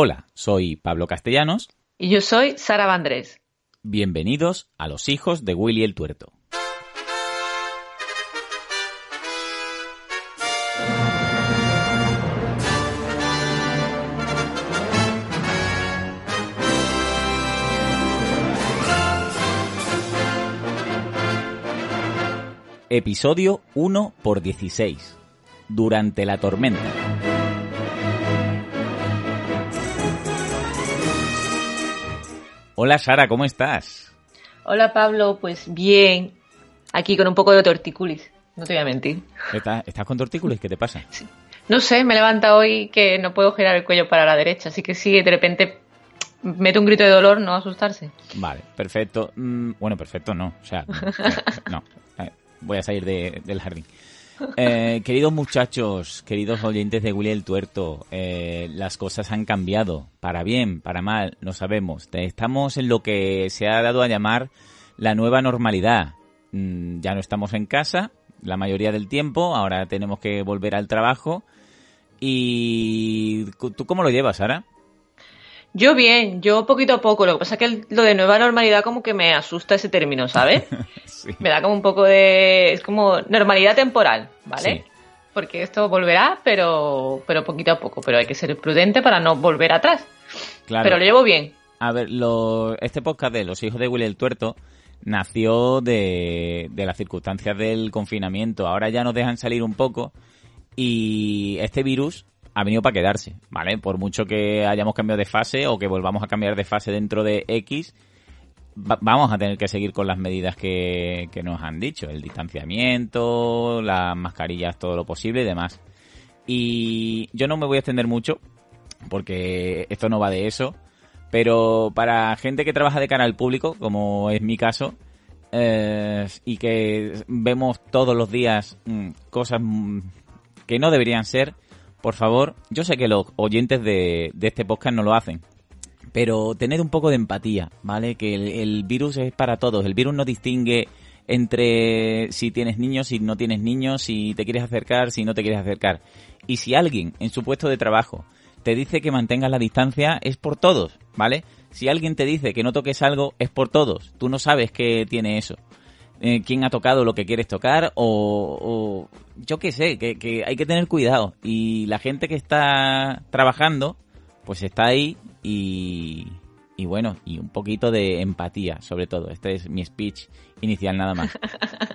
Hola, soy Pablo Castellanos. Y yo soy Sara Vandrés. Bienvenidos a los hijos de Willy el Tuerto. Episodio 1 por 16. Durante la tormenta. Hola Sara, ¿cómo estás? Hola Pablo, pues bien. Aquí con un poco de tortícolis, no te voy a mentir. ¿Estás, con tortícolis? ¿Qué te pasa? No sé, me levanta hoy que no puedo girar el cuello para la derecha, así que sí, de repente mete un grito de dolor, no asustarse. Vale, perfecto. Mm, bueno, perfecto no, o sea, no. Eh, voy a salir del jardín. Eh, queridos muchachos, queridos oyentes de Willy el Tuerto, eh, las cosas han cambiado, para bien, para mal, no sabemos. Estamos en lo que se ha dado a llamar la nueva normalidad. Mm, ya no estamos en casa la mayoría del tiempo, ahora tenemos que volver al trabajo. ¿Y tú cómo lo llevas, Sara? Yo bien, yo poquito a poco. Lo que pasa es que lo de nueva normalidad como que me asusta ese término, ¿sabes? Me da como un poco de... Es como normalidad temporal, ¿vale? Porque esto volverá, pero, pero poquito a poco. Pero hay que ser prudente para no volver atrás. Claro. Pero lo llevo bien. A ver, lo, este podcast de Los hijos de Willy el Tuerto nació de, de las circunstancias del confinamiento. Ahora ya nos dejan salir un poco y este virus ha venido para quedarse, ¿vale? Por mucho que hayamos cambiado de fase o que volvamos a cambiar de fase dentro de X, vamos a tener que seguir con las medidas que, nos han dicho, el distanciamiento, las mascarillas, todo lo posible y demás. Y yo no me voy a extender mucho, porque esto no va de eso, pero para gente que trabaja de cara al público, como es mi caso, eh, y que vemos todos los días mm, cosas mm, que no deberían ser, por favor, yo sé que los oyentes de, este podcast no lo hacen, pero tener un poco de empatía, ¿vale? Que el, virus es para todos, el virus no distingue entre si tienes niños, si no tienes niños, si te quieres acercar, si no te quieres acercar. Y si alguien en su puesto de trabajo te dice que mantengas la distancia, es por todos, ¿vale? Si alguien te dice que no toques algo, es por todos. Tú no sabes qué tiene eso. Eh, quién ha tocado lo que quieres tocar o, yo qué sé, que, hay que tener cuidado. Y la gente que está trabajando, pues está ahí y, y bueno, y un poquito de empatía, sobre todo. Este es mi speech inicial nada más.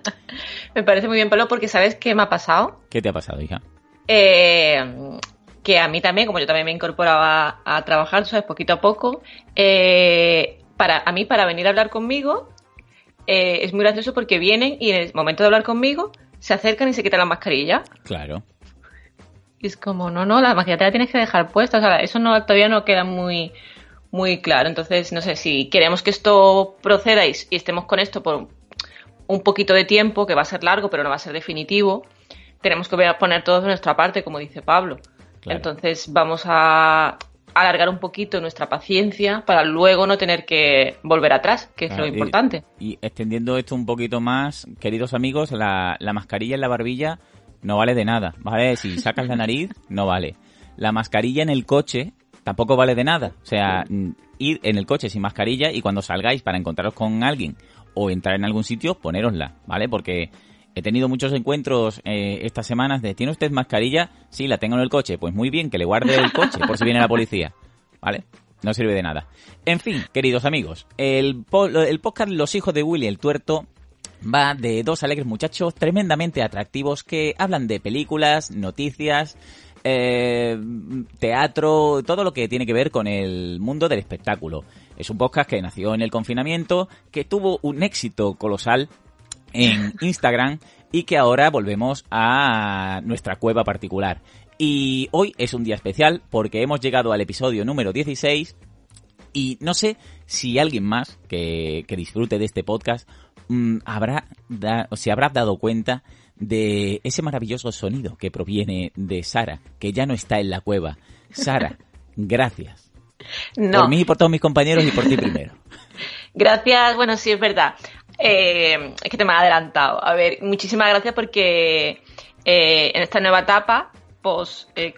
me parece muy bien, Pablo, porque ¿sabes qué me ha pasado? ¿Qué te ha pasado, hija? Eh, que a mí también, como yo también me incorporaba a, trabajar, ¿sabes? Poquito a poco, eh, para, a mí para venir a hablar conmigo eh, es muy gracioso porque vienen y en el momento de hablar conmigo se acercan y se quitan la mascarilla. Claro. Y es como, no, no, la mascarilla te la tienes que dejar puesta. O sea, eso no, todavía no queda muy, muy claro. Entonces, no sé, si queremos que esto proceda y, estemos con esto por un poquito de tiempo, que va a ser largo, pero no va a ser definitivo, tenemos que poner todo de nuestra parte, como dice Pablo. Entonces, vamos a, alargar un poquito nuestra paciencia para luego no tener que volver atrás, que es lo importante. Y, extendiendo esto un poquito más, queridos amigos, la, mascarilla en la barbilla no vale de nada, ¿vale? Si sacas la nariz, no vale. La mascarilla en el coche tampoco vale de nada. O sea, ir en el coche sin mascarilla y cuando salgáis para encontraros con alguien o entrar en algún sitio, ponérosla, ¿vale? Porque He tenido muchos encuentros eh, estas semanas de ¿tiene usted mascarilla? Sí, la tengo en el coche. Pues muy bien, que le guarde el coche por si viene la policía. ¿Vale? No sirve de nada. En fin, queridos amigos, el, el podcast Los hijos de Willy el tuerto va de dos alegres muchachos tremendamente atractivos que hablan de películas, noticias, eh, teatro, todo lo que tiene que ver con el mundo del espectáculo. Es un podcast que nació en el confinamiento, que tuvo un éxito colosal en Instagram y que ahora volvemos a nuestra cueva particular. Y hoy es un día especial porque hemos llegado al episodio número 16 y no sé si alguien más que, disfrute de este podcast mm, habrá o se habrá dado cuenta de ese maravilloso sonido que proviene de Sara, que ya no está en la cueva. Sara, gracias. Por mí y por todos mis compañeros y por ti primero. Gracias, bueno, sí es verdad. Eh, es que te me ha adelantado. A ver, muchísimas gracias porque eh, en esta nueva etapa, post eh,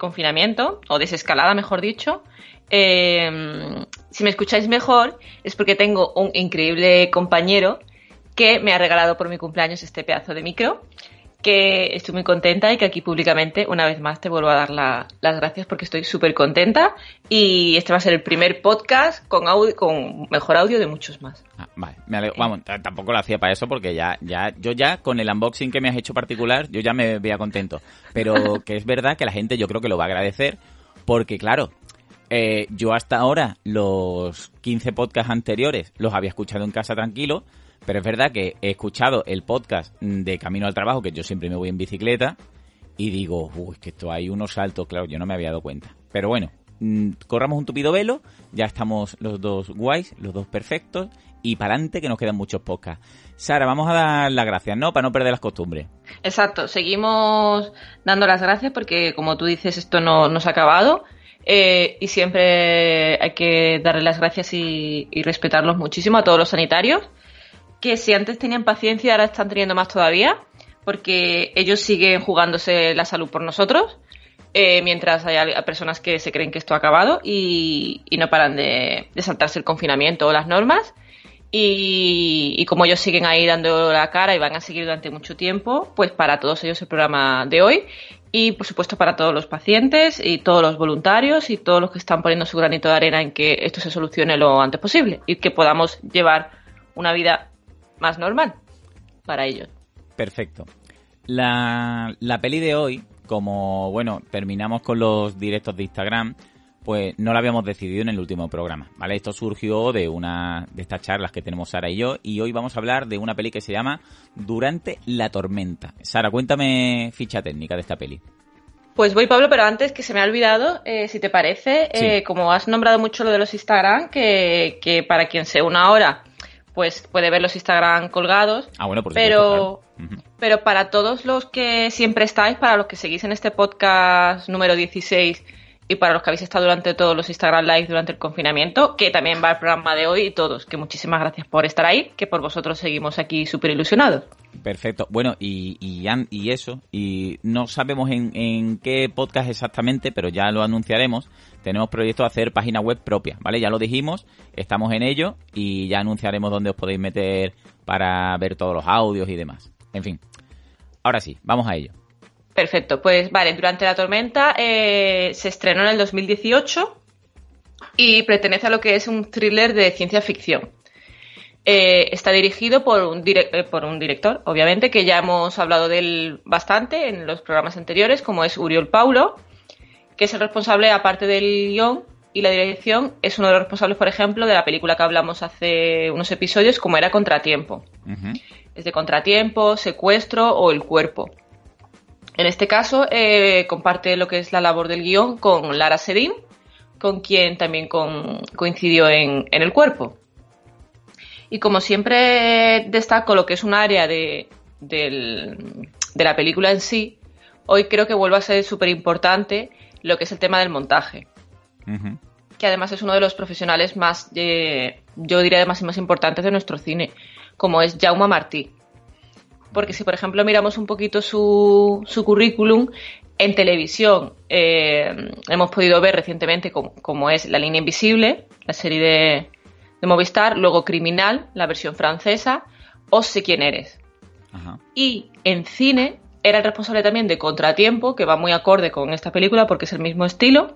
o desescalada, mejor dicho, si me escucháis mejor es porque tengo un increíble compañero que me ha regalado por mi cumpleaños este pedazo de micro que estoy muy contenta y que aquí públicamente una vez más te vuelvo a dar las gracias porque estoy súper contenta y este va a ser el primer podcast con audio, con mejor audio de muchos más. Ah, vale, me alegro. Vamos, tampoco lo hacía para eso porque ya, ya, yo ya con el unboxing que me has hecho particular, yo ya me veía contento. Pero que es verdad que la gente yo creo que lo va a agradecer porque claro, eh, yo hasta ahora los 15 podcasts anteriores los había escuchado en casa tranquilo pero es verdad que he escuchado el podcast de Camino al Trabajo, que yo siempre me voy en bicicleta, y digo, uy, que esto hay unos saltos, claro, yo no me había dado cuenta. Pero bueno, mm, corramos un tupido velo, ya estamos los dos guays, los dos perfectos, y para adelante que nos quedan muchos podcasts. Sara, vamos a dar las gracias, ¿no? Para no perder las costumbres. Exacto, seguimos dando las gracias porque, como tú dices, esto no, se ha acabado. Eh, y siempre hay que darle las gracias y respetarlos muchísimo a todos los sanitarios que si antes tenían paciencia, ahora están teniendo más todavía, porque ellos siguen jugándose la salud por nosotros, eh, mientras hay personas que se creen que esto ha acabado y, no paran de, saltarse el confinamiento o las normas. Y, como ellos siguen ahí dando la cara y van a seguir durante mucho tiempo, pues para todos ellos el programa de hoy y por supuesto para todos los pacientes y todos los voluntarios y todos los que están poniendo su granito de arena en que esto se solucione lo antes posible y que podamos llevar una vida más normal para ellos. Perfecto. La, la peli de hoy, como bueno, terminamos con los directos de Instagram, pues no la habíamos decidido en el último programa, ¿vale? Esto surgió de una de estas charlas que tenemos Sara y yo y hoy vamos a hablar de una peli que se llama Durante la tormenta. Sara, cuéntame ficha técnica de esta peli. Pues voy, Pablo, pero antes que se me ha olvidado, eh, si te parece, eh, como has nombrado mucho lo de los Instagram, que, que para quien se una ahora pues puede ver los Instagram colgados. Ah, bueno, por pero, pero para todos los que siempre estáis, para los que seguís en este podcast número 16 y para los que habéis estado durante todos los Instagram Live durante el confinamiento, que también va el programa de hoy y todos, que muchísimas gracias por estar ahí, que por vosotros seguimos aquí súper ilusionados. Perfecto. Bueno, y, y, y, eso, y no sabemos en, en qué podcast exactamente, pero ya lo anunciaremos. Tenemos proyecto de hacer página web propia, ¿vale? Ya lo dijimos, estamos en ello y ya anunciaremos dónde os podéis meter para ver todos los audios y demás. En fin, ahora sí, vamos a ello. Perfecto, pues vale, Durante la Tormenta eh, se estrenó en el 2018 y pertenece a lo que es un thriller de ciencia ficción. Eh, está dirigido por un, eh, por un director, obviamente, que ya hemos hablado de él bastante en los programas anteriores, como es Uriol Paulo, que es el responsable, aparte del guion y la dirección, es uno de los responsables, por ejemplo, de la película que hablamos hace unos episodios, como era Contratiempo. Es de Contratiempo, Secuestro o El Cuerpo. En este caso, eh, comparte lo que es la labor del guion con Lara Sedin, con quien también coincidió en, el cuerpo. Y como siempre destaco lo que es un área de, la película en sí, hoy creo que vuelve a ser súper importante lo que es el tema del montaje. Que además es uno de los profesionales más, eh, yo diría, más y más importantes de nuestro cine, como es Jaume Martí porque si por ejemplo miramos un poquito su, su currículum, en televisión eh, hemos podido ver recientemente como, es La línea invisible, la serie de, Movistar, luego Criminal, la versión francesa, o Sé quién eres. Y en cine era el responsable también de Contratiempo, que va muy acorde con esta película porque es el mismo estilo.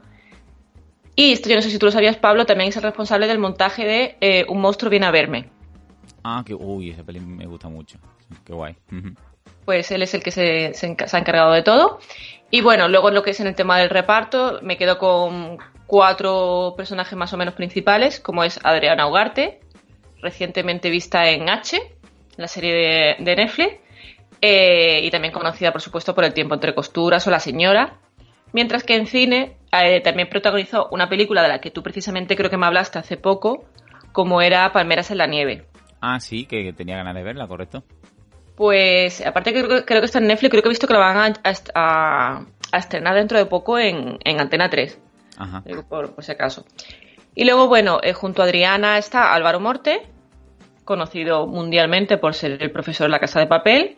Y esto yo no sé si tú lo sabías, Pablo, también es el responsable del montaje de eh, Un monstruo viene a verme. Ah, que uy, esa película me gusta mucho. Qué guay. Pues él es el que se, ha encargado de todo. Y bueno, luego lo que es en el tema del reparto, me quedo con cuatro personajes más o menos principales, como es Adriana Ugarte, recientemente vista en H, la serie de, Netflix, eh, y también conocida, por supuesto, por El tiempo entre costuras o La señora. Mientras que en cine eh, también protagonizó una película de la que tú precisamente creo que me hablaste hace poco, como era Palmeras en la nieve. Ah, sí, que tenía ganas de verla, correcto. Pues, aparte que creo, que está en Netflix, creo que he visto que la van a, estrenar dentro de poco en, Antena 3. Ajá. Por, por, si acaso. Y luego, bueno, eh, junto a Adriana está Álvaro Morte, conocido mundialmente por ser el profesor de la Casa de Papel.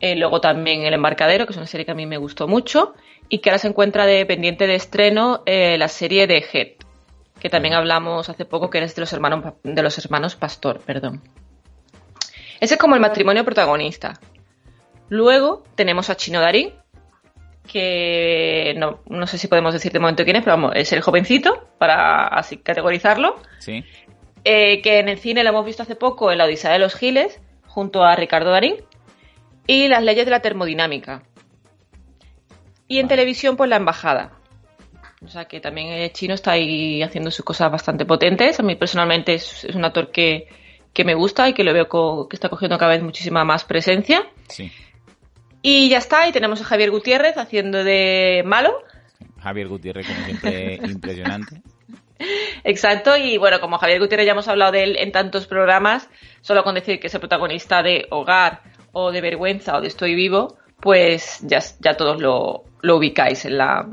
Eh, luego también El Embarcadero, que es una serie que a mí me gustó mucho. Y que ahora se encuentra de pendiente de estreno eh, la serie de Head, que también hablamos hace poco, que eres de los hermanos, de los hermanos Pastor, perdón. Ese es como el matrimonio protagonista. Luego tenemos a Chino Darín, que no, no, sé si podemos decir de momento quién es, pero vamos, es el jovencito, para así categorizarlo. Sí. Eh, que en el cine lo hemos visto hace poco en La Odisea de los Giles, junto a Ricardo Darín, y Las leyes de la termodinámica. Y en televisión, pues La Embajada. O sea que también el chino está ahí haciendo sus cosas bastante potentes. A mí personalmente es, un actor que, que, me gusta y que lo veo que está cogiendo cada vez muchísima más presencia. Sí. Y ya está, y tenemos a Javier Gutiérrez haciendo de malo. Javier Gutiérrez, como siempre, impresionante. Exacto, y bueno, como Javier Gutiérrez ya hemos hablado de él en tantos programas, solo con decir que es el protagonista de Hogar o de Vergüenza o de Estoy Vivo, pues ya, ya todos lo, lo ubicáis en la,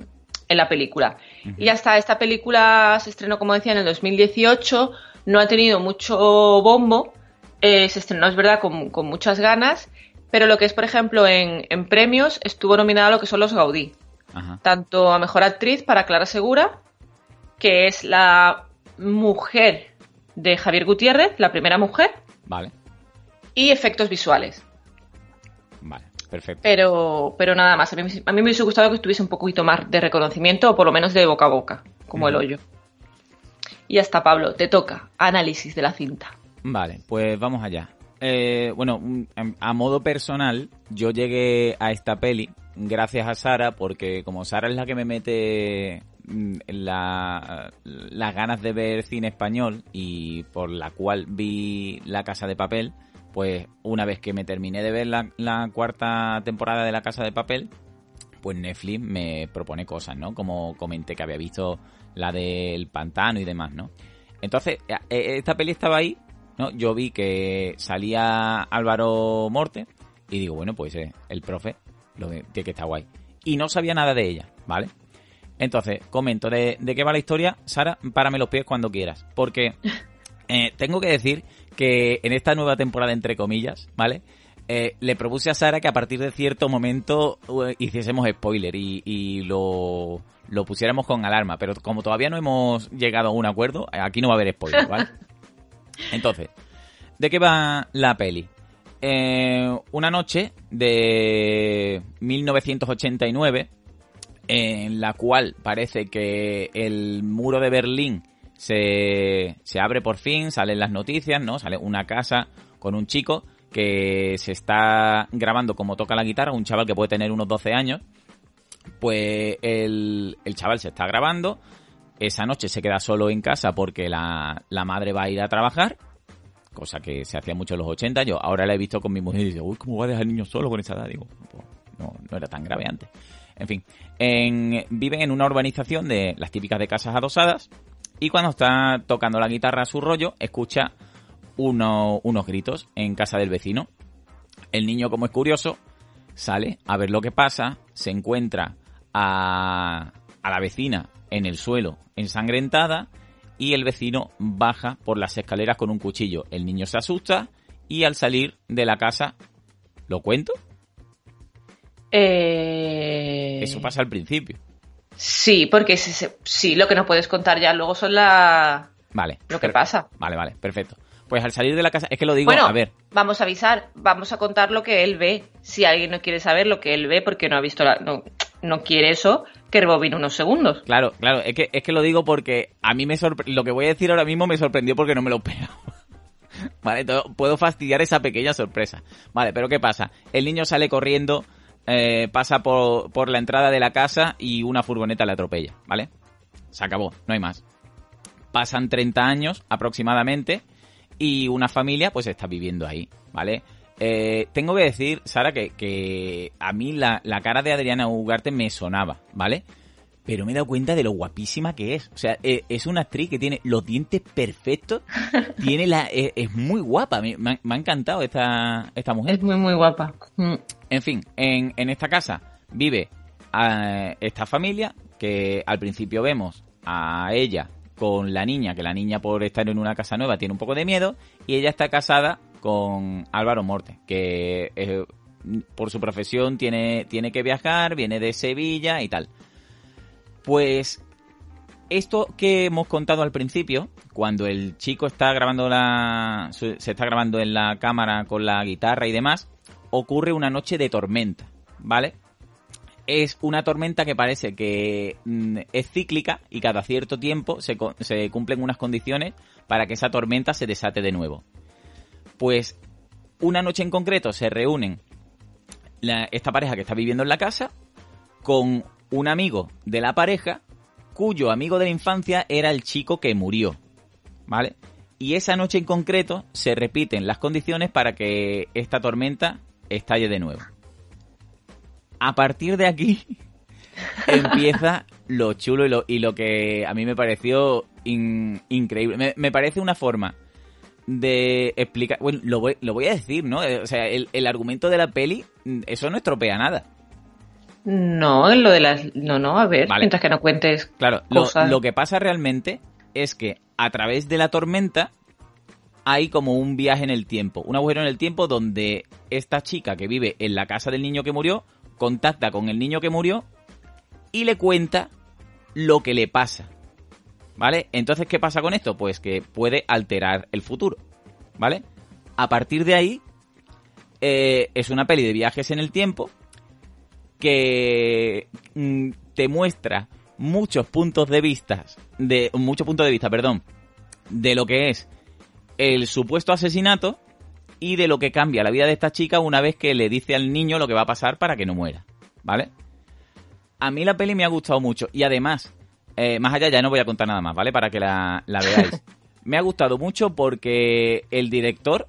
en la película. Y ya está, esta película se estrenó, como decía, en el 2018, no ha tenido mucho bombo, eh, se estrenó, es verdad, con, con muchas ganas, pero lo que es, por ejemplo, en, premios, estuvo nominada a lo que son los Gaudí. Tanto a Mejor Actriz para Clara Segura, que es la mujer de Javier Gutiérrez, la primera mujer. Vale. Y efectos visuales. Perfecto. Pero, pero nada más. A mí, me hubiese gustado que estuviese un poquito más de reconocimiento, o por lo menos de boca a boca, como el hoyo. Y hasta Pablo, te toca análisis de la cinta. Vale, pues vamos allá. Eh, bueno, a modo personal, yo llegué a esta peli gracias a Sara, porque como Sara es la que me mete mm, la, las ganas de ver cine español y por la cual vi La Casa de Papel, pues una vez que me terminé de ver la, la cuarta temporada de La Casa de Papel, pues Netflix me propone cosas, ¿no? Como comenté que había visto la del pantano y demás, ¿no? Entonces, eh, eh, esta peli estaba ahí ¿no? Yo vi que salía Álvaro Morte y digo, bueno, pues eh, el profe, lo que, que está guay. Y no sabía nada de ella, ¿vale? Entonces, comento de, qué va la historia. Sara, párame los pies cuando quieras. Porque tengo que decir que en esta nueva temporada, entre comillas, ¿vale? Eh, le propuse a Sara que a partir de cierto momento hiciésemos spoiler y, y lo, lo, pusiéramos con alarma. Pero como todavía no hemos llegado a un acuerdo, aquí no va a haber spoiler, ¿vale? Entonces, ¿de qué va la peli? Eh, una noche de 1989 en la cual parece que el muro de Berlín se, se abre por fin, salen las noticias, ¿no? Sale una casa con un chico que se está grabando como toca la guitarra, un chaval que puede tener unos 12 años. Pues el, el chaval se está grabando, esa noche se queda solo en casa porque la, madre va a ir a trabajar, cosa que se hacía mucho en los 80. Yo ahora la he visto con mi mujer y dice, uy, ¿cómo va a dejar al niño solo con esa edad? Digo, pues, no, no era tan grave antes. En fin, en, viven en una urbanización de las típicas de casas adosadas y cuando está tocando la guitarra a su rollo, escucha uno, unos gritos en casa del vecino. El niño, como es curioso, sale a ver lo que pasa, se encuentra a, a la vecina en el suelo, ensangrentada, y el vecino baja por las escaleras con un cuchillo. El niño se asusta y al salir de la casa, ¿lo cuento? Eh... Eso pasa al principio. Sí, porque sí, lo que no puedes contar ya luego son la... Vale. Lo que pasa. Vale, vale, perfecto. Pues al salir de la casa, es que lo digo, a ver. Vamos a avisar, vamos a contar lo que él ve. Si alguien no quiere saber lo que él ve porque no ha visto la, no, no quiere eso, que rebobine unos segundos. Claro, claro, es que, es que lo digo porque a mí me lo que voy a decir ahora mismo me sorprendió porque no me lo esperaba. vale, puedo fastidiar esa pequeña sorpresa. Vale, pero ¿qué pasa? El niño sale corriendo, eh, pasa por, por la entrada de la casa y una furgoneta le atropella, ¿vale? Se acabó, no hay más. Pasan 30 años aproximadamente y una familia pues está viviendo ahí, ¿vale? Eh, tengo que decir, Sara, que, a mí la, cara de Adriana Ugarte me sonaba, ¿vale? Pero me he dado cuenta de lo guapísima que es. O sea, eh, es una actriz que tiene los dientes perfectos. tiene la, eh, es, muy guapa. Me, ha encantado esta, esta mujer. Es muy, muy guapa. Mm. En fin, en, en esta casa vive a esta familia que al principio vemos a ella con la niña, que la niña por estar en una casa nueva tiene un poco de miedo, y ella está casada con Álvaro Morte, que por su profesión tiene, tiene que viajar, viene de Sevilla y tal. Pues esto que hemos contado al principio, cuando el chico está grabando la. se está grabando en la cámara con la guitarra y demás, ocurre una noche de tormenta, ¿vale? Es una tormenta que parece que mm, es cíclica y cada cierto tiempo se, se cumplen unas condiciones para que esa tormenta se desate de nuevo. Pues una noche en concreto se reúnen esta pareja que está viviendo en la casa con un amigo de la pareja cuyo amigo de la infancia era el chico que murió. ¿Vale? Y esa noche en concreto se repiten las condiciones para que esta tormenta estalle de nuevo. A partir de aquí empieza lo chulo y lo, y lo, que a mí me pareció increíble. Me, parece una forma de explicar... Bueno, lo voy, lo voy a decir, ¿no? O sea, el, el argumento de la peli, eso no estropea nada. No, lo de las. No, no, a ver, mientras que no cuentes. Claro, Lo, que pasa realmente es que a través de la tormenta hay como un viaje en el tiempo, un agujero en el tiempo donde esta chica que vive en la casa del niño que murió contacta con el niño que murió y le cuenta lo que le pasa. ¿Vale? Entonces, ¿qué pasa con esto? Pues que puede alterar el futuro. ¿Vale? A partir de ahí, eh, es una peli de viajes en el tiempo que mm, te muestra muchos puntos de vista, de muchos puntos de vista, perdón, de lo que es el supuesto asesinato y de lo que cambia la vida de esta chica una vez que le dice al niño lo que va a pasar para que no muera, ¿vale? A mí la peli me ha gustado mucho y además, eh, más allá ya no voy a contar nada más, ¿vale? Para que la, veáis. me ha gustado mucho porque el director,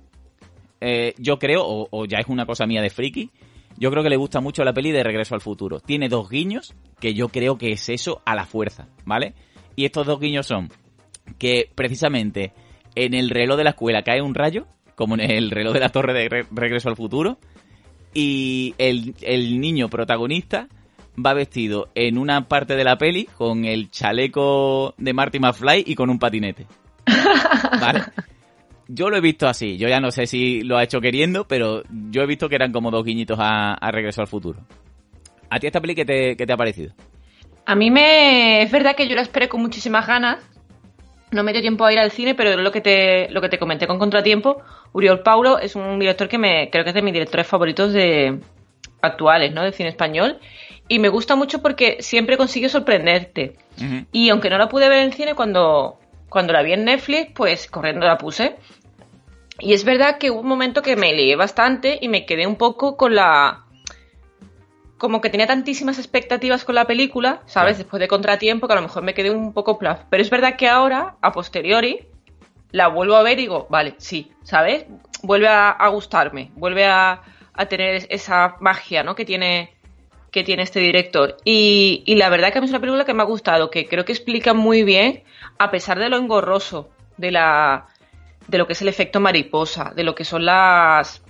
eh, yo creo, o, o, ya es una cosa mía de friki, yo creo que le gusta mucho la peli de Regreso al Futuro. Tiene dos guiños que yo creo que es eso a la fuerza, ¿vale? Y estos dos guiños son que precisamente en el reloj de la escuela cae un rayo, como en el reloj de la torre de Regreso al Futuro, y el, el niño protagonista va vestido en una parte de la peli con el chaleco de Marty McFly y con un patinete. ¿Vale? Yo lo he visto así. Yo ya no sé si lo ha hecho queriendo, pero yo he visto que eran como dos guiñitos a, Regreso al Futuro. ¿A ti esta peli qué te, ha parecido? A mí me... Es verdad que yo la esperé con muchísimas ganas. No me dio tiempo a ir al cine, pero lo que te, lo que te comenté con Contratiempo, Uriol Paulo es un director que me creo que es de mis directores favoritos de actuales, ¿no? De cine español. Y me gusta mucho porque siempre consigue sorprenderte. Y aunque no la pude ver en cine, cuando, cuando la vi en Netflix, pues corriendo la puse. Y es verdad que hubo un momento que me lié bastante y me quedé un poco con la... Como que tenía tantísimas expectativas con la película, ¿sabes? Después de Contratiempo, que a lo mejor me quedé un poco plaf. Pero es verdad que ahora, a posteriori, la vuelvo a ver y digo, vale, sí, ¿sabes? Vuelve a, gustarme, vuelve a, tener esa magia, ¿no? Que tiene, que tiene este director. Y, y, la verdad que a mí es una película que me ha gustado, que creo que explica muy bien, a pesar de lo engorroso de la, de lo que es el efecto mariposa, de lo que son las,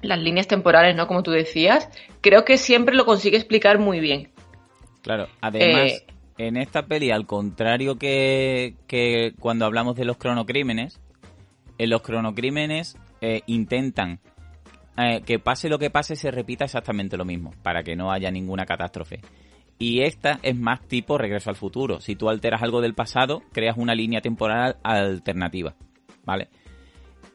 las líneas temporales, ¿no? Como tú decías, creo que siempre lo consigue explicar muy bien. Claro, además, eh, en esta peli, al contrario que, que, cuando hablamos de los cronocrímenes, en los cronocrímenes eh, intentan eh, que pase lo que pase, se repita exactamente lo mismo, para que no haya ninguna catástrofe. Y esta es más tipo regreso al futuro. Si tú alteras algo del pasado, creas una línea temporal alternativa. ¿Vale?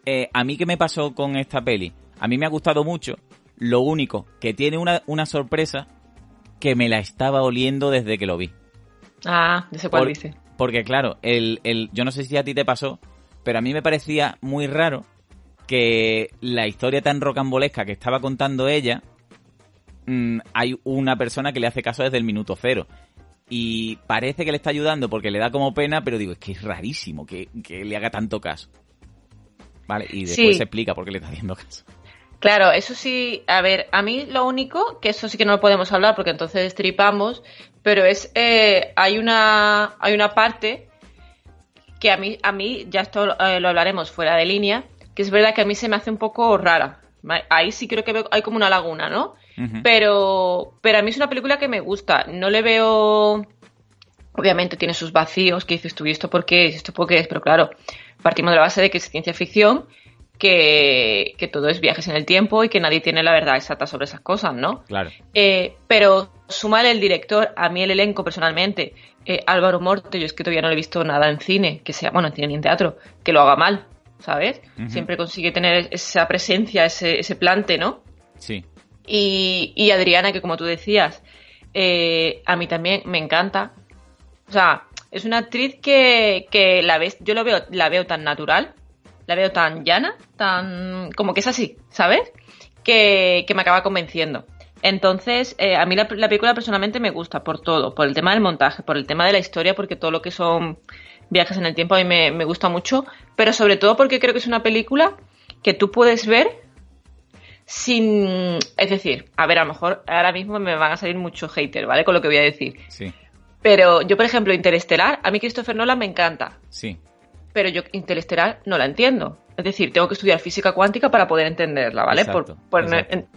Eh, a mí, ¿qué me pasó con esta peli? A mí me ha gustado mucho. Lo único, que tiene una, una sorpresa que me la estaba oliendo desde que lo vi. Ah, no sé cuál dice. Porque claro, el, el, yo no sé si a ti te pasó, pero a mí me parecía muy raro que la historia tan rocambolesca que estaba contando ella, mm, hay una persona que le hace caso desde el minuto cero. Y parece que le está ayudando porque le da como pena, pero digo, es que es rarísimo que, que le haga tanto caso. ¿Vale? Y después se explica por qué le está haciendo caso. Claro, eso sí, a ver, a mí lo único, que eso sí que no lo podemos hablar porque entonces tripamos, pero es, eh, hay una, hay una parte que a mí, a mí, ya esto eh, lo hablaremos fuera de línea, que es verdad que a mí se me hace un poco rara. Ahí sí creo que hay como una laguna, ¿no? pero, pero a mí es una película que me gusta. No le veo, obviamente tiene sus vacíos, que dices tú, ¿y esto por qué es? ¿Esto por qué es? Pero claro, partimos de la base de que es ciencia ficción, que, que, todo es viajes en el tiempo y que nadie tiene la verdad exacta sobre esas cosas, ¿no? Claro. Eh, pero sumar el director, a mí el elenco personalmente, eh, Álvaro Morto, yo es que todavía no lo he visto nada en cine, que sea, bueno, en cine ni en teatro, que lo haga mal, ¿sabes? Siempre consigue tener esa presencia, ese, ese plante, ¿no? Sí. Y, y Adriana, que como tú decías, eh, a mí también me encanta. O sea, es una actriz que, que la ves, yo lo veo, la veo tan natural, la veo tan llana, tan como que es así, ¿sabes? Que, que me acaba convenciendo. Entonces, eh, a mí la, la, película personalmente me gusta por todo, por el tema del montaje, por el tema de la historia, porque todo lo que son viajes en el tiempo a mí me, me gusta mucho, pero sobre todo porque creo que es una película que tú puedes ver sin... Es decir, a ver, a lo mejor ahora mismo me van a salir muchos haters, ¿vale? Con lo que voy a decir. Sí. Pero yo, por ejemplo, Interestelar, a mí Christopher Nolan me encanta. Sí. Pero yo Interestelar no la entiendo. Es decir, tengo que estudiar física cuántica para poder entenderla, ¿vale? Exacto, por, por exacto. en-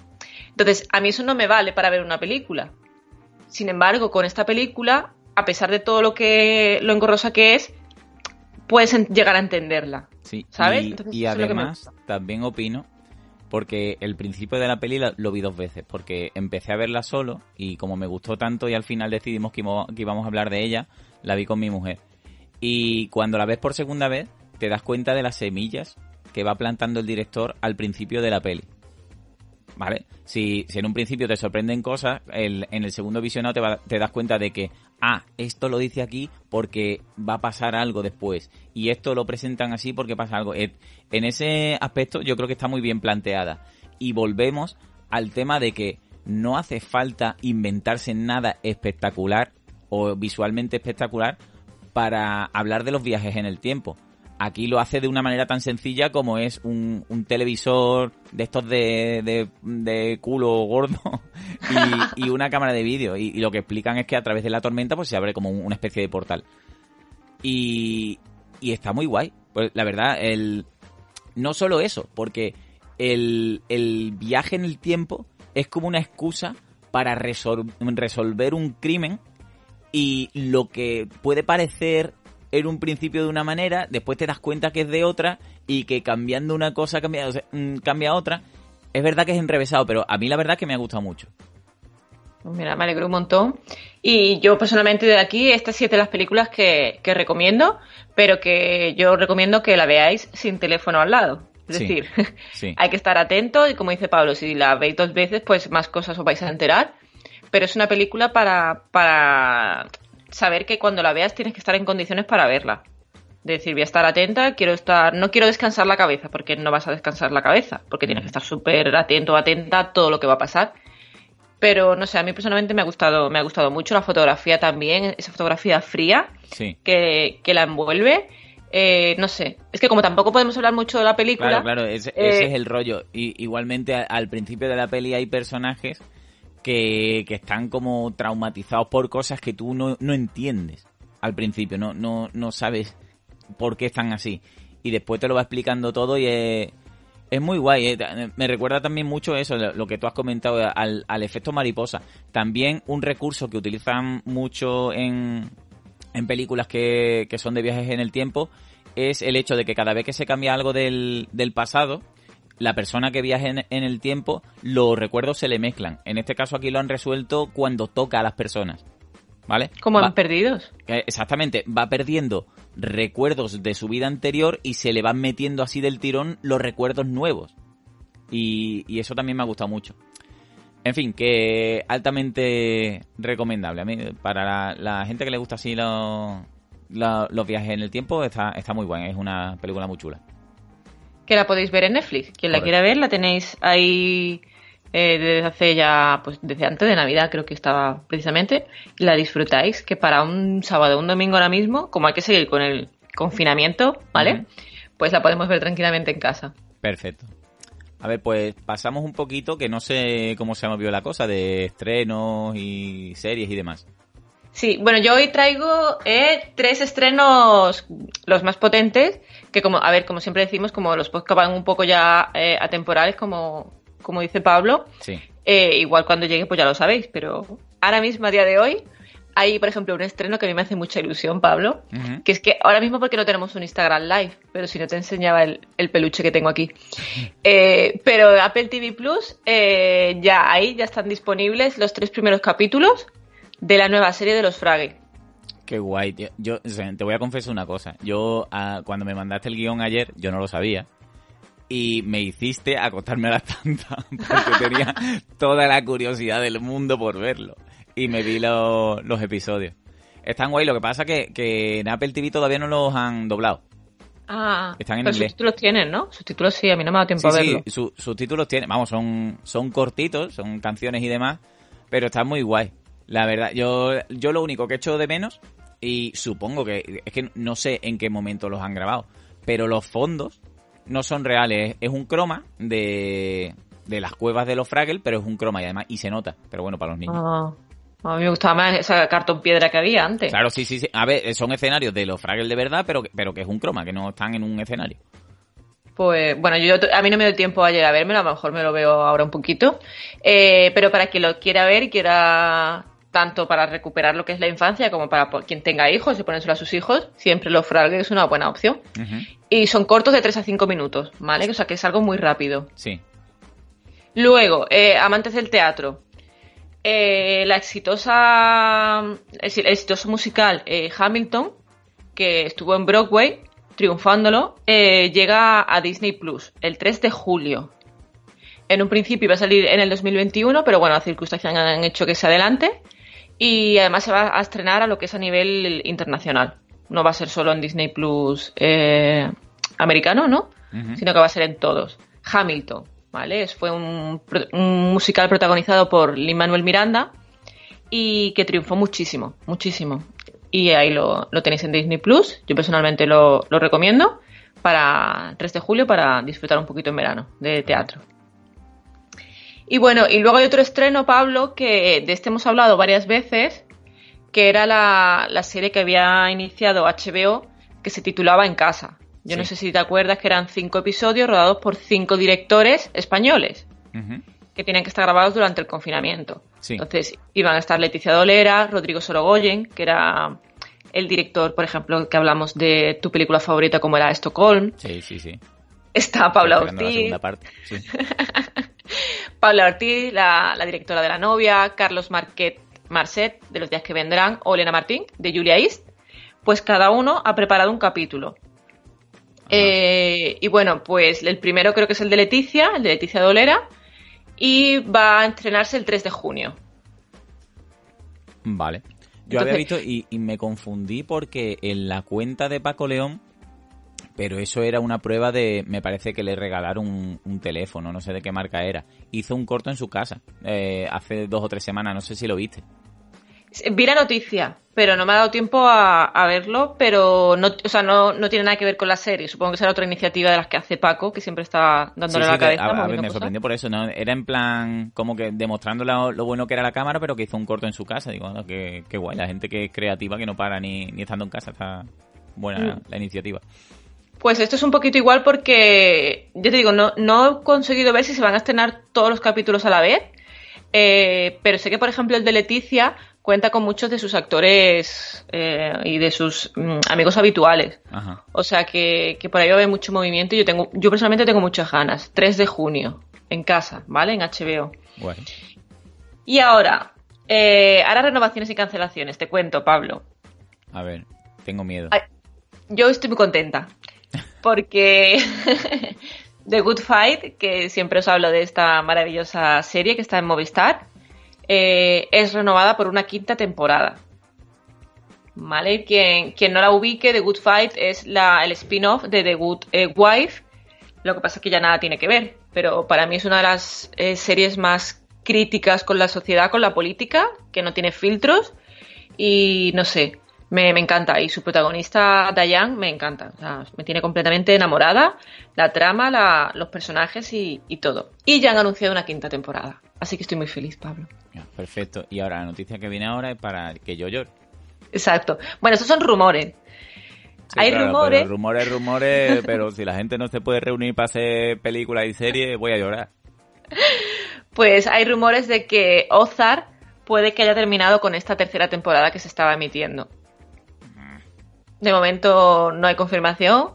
entonces, a mí eso no me vale para ver una película. Sin embargo, con esta película, a pesar de todo lo que lo engorrosa que es, puedes llegar a entenderla. Sí, ¿Sabes? y, Entonces, además también opino, porque el principio de la peli lo vi dos veces, porque empecé a verla solo y como me gustó tanto y al final decidimos que íbamos a hablar de ella, la vi con mi mujer. Y cuando la ves por segunda vez, te das cuenta de las semillas que va plantando el director al principio de la peli. ¿Vale? Si, en un principio te sorprenden cosas, el- en el segundo visionado te, te das cuenta de que, ah, esto lo dice aquí porque va a pasar algo después. Y esto lo presentan así porque pasa algo. En ese aspecto yo creo que está muy bien planteada. Y volvemos al tema de que no hace falta inventarse nada espectacular o visualmente espectacular para hablar de los viajes en el tiempo. Aquí lo hace de una manera tan sencilla como es un, un televisor de estos de, de, de culo gordo y, y una cámara de vídeo. Y, y lo que explican es que a través de la tormenta pues se abre como un- una especie de portal. Y, y está muy guay. Pues la verdad, el, no solo eso, porque el, el viaje en el tiempo es como una excusa para resol- resolver un crimen y lo que puede parecer en un principio de una manera, después te das cuenta que es de otra y que cambiando una cosa cambia, o sea, mm, cambia otra. Es verdad que es enrevesado, pero a mí la verdad es que me ha gustado mucho. Pues Mira, me alegro un montón. Y yo personalmente de aquí, estas siete las películas que, que recomiendo, pero que yo recomiendo que la veáis sin teléfono al lado. Es Sí, decir, sí. hay que estar atento y como dice Pablo, si la veis dos veces, pues más cosas os vais a enterar. Pero es una película para, para saber que cuando la veas tienes que estar en condiciones para verla. Es decir, voy a estar atenta, quiero estar, no quiero descansar la cabeza, porque no vas a descansar la cabeza, porque tienes que estar súper atento, atenta a todo lo que va a pasar. Pero no sé, a mí personalmente me ha gustado, me ha gustado mucho la fotografía también, esa fotografía fría Sí. que, que la envuelve. Eh, no sé, es que como tampoco podemos hablar mucho de la película. Claro, claro, ese, eh, ese es el rollo. Y, igualmente al principio de la peli hay personajes que, están como traumatizados por cosas que tú no, no entiendes al principio, no, no, no sabes por qué están así. Y después te lo va explicando todo y es, es muy guay. eh. Me recuerda también mucho eso, lo que tú has comentado, al, al efecto mariposa. También un recurso que utilizan mucho en, en películas que, que son de viajes en el tiempo es el hecho de que cada vez que se cambia algo del, del pasado, la persona que viaja en, en el tiempo, los recuerdos se le mezclan. En este caso aquí lo han resuelto cuando toca a las personas. ¿Vale? como en Perdidos. eh, Exactamente, va perdiendo recuerdos de su vida anterior y se le van metiendo así del tirón los recuerdos nuevos. Y, y eso también me ha gustado mucho. En fin, que altamente recomendable. A mí, para la, la gente que le gusta así los, los viajes en el tiempo, está, está muy buena. Es una película muy chula. Que la podéis ver en Netflix. Quien la quiera ver, la tenéis ahí eh, desde hace ya, pues desde antes de Navidad creo que estaba precisamente. Y la disfrutáis, que para un sábado o un domingo ahora mismo, como hay que seguir con el confinamiento, ¿vale? Pues la podemos ver tranquilamente en casa. Perfecto. A ver, pues pasamos un poquito, que no sé cómo se movió la cosa, de estrenos y series y demás. Sí, bueno, yo hoy traigo eh, tres estrenos, los más potentes, que como, a ver, como siempre decimos, como los podcasts van un poco ya eh, atemporales, como, como dice Pablo, Sí. eh, igual cuando llegue pues ya lo sabéis, pero ahora mismo, a día de hoy, hay, por ejemplo, un estreno que a mí me hace mucha ilusión, Pablo, que es que ahora mismo porque no tenemos un Instagram Live, pero si no te enseñaba el, peluche que tengo aquí. Eh, pero Apple TV Plus, eh, ya ahí ya están disponibles los tres primeros capítulos de la nueva serie de los Fraggle. Qué guay, Yo, te voy a confesar una cosa. Yo, ah, cuando me mandaste el guion ayer, yo no lo sabía. Y me hiciste acostarme a las tantas, porque tenía toda la curiosidad del mundo por verlo y me vi los episodios. Están guay, lo que pasa que, que en Apple TV todavía no los han doblado. Ah, Están en pero inglés. sus títulos tienen, ¿no? Sus títulos sí, a mí no me ha dado tiempo a verlo. Sí, sus títulos tienen, vamos, son, son cortitos, son canciones y demás, pero están muy guay. La verdad, yo, yo lo único que he hecho de menos, y supongo que, es que no sé en qué momento los han grabado, pero los fondos no son reales, es un croma de, de las cuevas de los Fraggle, pero es un croma y además, y se nota, pero bueno, para los niños. Ah. A mí me gustaba más esa cartón piedra que había antes. Claro, sí, sí, sí. A ver, son escenarios de los Fraggles de verdad, pero, pero que es un croma, que no están en un escenario. Pues bueno, yo a mí no me dio tiempo ayer a verme, a lo mejor me lo veo ahora un poquito. Eh, pero para quien lo quiera ver y quiera tanto para recuperar lo que es la infancia como para quien tenga hijos y ponérselo a sus hijos, siempre los Fraggles es una buena opción. Y son cortos de 3 a 5 minutos, ¿vale? O sea que es algo muy rápido. Sí. Luego, eh, amantes del teatro. Eh, la exitosa, el exitoso musical eh, Hamilton, que estuvo en Broadway, triunfándolo, eh, llega a Disney Plus el 3 de julio. En un principio iba a salir en el 2021, pero bueno, las circunstancias han hecho que se adelante. Y además se va a estrenar a lo que es a nivel internacional. No va a ser solo en Disney Plus americano, ¿no? Sino que va a ser en todos. Hamilton, ¿vale? Fue un, musical protagonizado por Lin Manuel Miranda y que triunfó muchísimo, muchísimo. Y ahí lo, tenéis en Disney Plus. Yo personalmente lo, recomiendo para el 3 de julio para disfrutar un poquito en verano de teatro. Y bueno, y luego hay otro estreno, Pablo, que de este hemos hablado varias veces, que era la, la serie que había iniciado HBO, que se titulaba En Casa. Yo no sé si te acuerdas que eran cinco episodios rodados por cinco directores españoles que tenían que estar grabados durante el confinamiento. Entonces iban a estar Leticia Dolera, Rodrigo Sorogoyen, que era el director, por ejemplo, que hablamos de tu película favorita como era Estocolm. Sí, sí, sí. Está Paula Ortiz. Paula Ortiz, la, directora de La novia, Carlos Marquet, Marcet, de Los días que vendrán, o Elena Martín, de Julia East. Pues cada uno ha preparado un capítulo. Eh, y bueno, pues el primero creo que es el de Leticia, el de Leticia Dolera, y va a estrenarse el 3 de junio. Vale. Yo había visto y, me confundí porque en la cuenta de Paco León, pero eso era una prueba de, me parece que le regalaron un, teléfono, no sé de qué marca era. Hizo un corto en su casa eh, hace dos o tres semanas, no sé si lo viste. Vi la noticia, pero no me ha dado tiempo a, verlo, pero no, o sea, no, no, tiene nada que ver con la serie. Supongo que será otra iniciativa de las que hace Paco, que siempre está dándole la cabeza. A, me sorprendió por eso, ¿no? Era en plan, como que demostrando lo, bueno que era la cámara, pero que hizo un corto en su casa. Digo, qué, guay, la gente que es creativa, que no para ni, ni estando en casa, está buena mm. la iniciativa. Pues esto es un poquito igual porque, yo te digo, no, no he conseguido ver si se van a estrenar todos los capítulos a la vez, eh, pero sé que, por ejemplo, el de Leticia cuenta con muchos de sus actores eh, y de sus mm, amigos habituales. O sea que, por ahí va a haber mucho movimiento y yo tengo, yo personalmente tengo muchas ganas. 3 de junio, en casa, ¿vale? En HBO. Y ahora, eh, ahora renovaciones y cancelaciones, te cuento, Pablo. A ver, tengo miedo. yo estoy muy contenta. Porque The Good Fight, que siempre os hablo de esta maravillosa serie que está en Movistar, eh, es renovada por una quinta temporada. ¿Vale? Quien, quien, no la ubique, The Good Fight es el spin-off de The Good eh, Wife. Lo que pasa es que ya nada tiene que ver. Pero para mí es una de las eh, series más críticas con la sociedad, con la política, que no tiene filtros. Y no sé, me, encanta. Y su protagonista, Diane, me encanta. me tiene completamente enamorada. La trama, los personajes y, y todo. Y ya han anunciado una quinta temporada. Así que estoy muy feliz, Pablo. Perfecto. Y ahora la noticia que viene ahora es para que yo llore. Exacto. Bueno, esos son rumores. Hay rumores. rumores, rumores, pero si la gente no se puede reunir para hacer películas y series, voy a llorar. Pues hay rumores de que Ozark puede que haya terminado con esta tercera temporada que se estaba emitiendo. De momento no hay confirmación,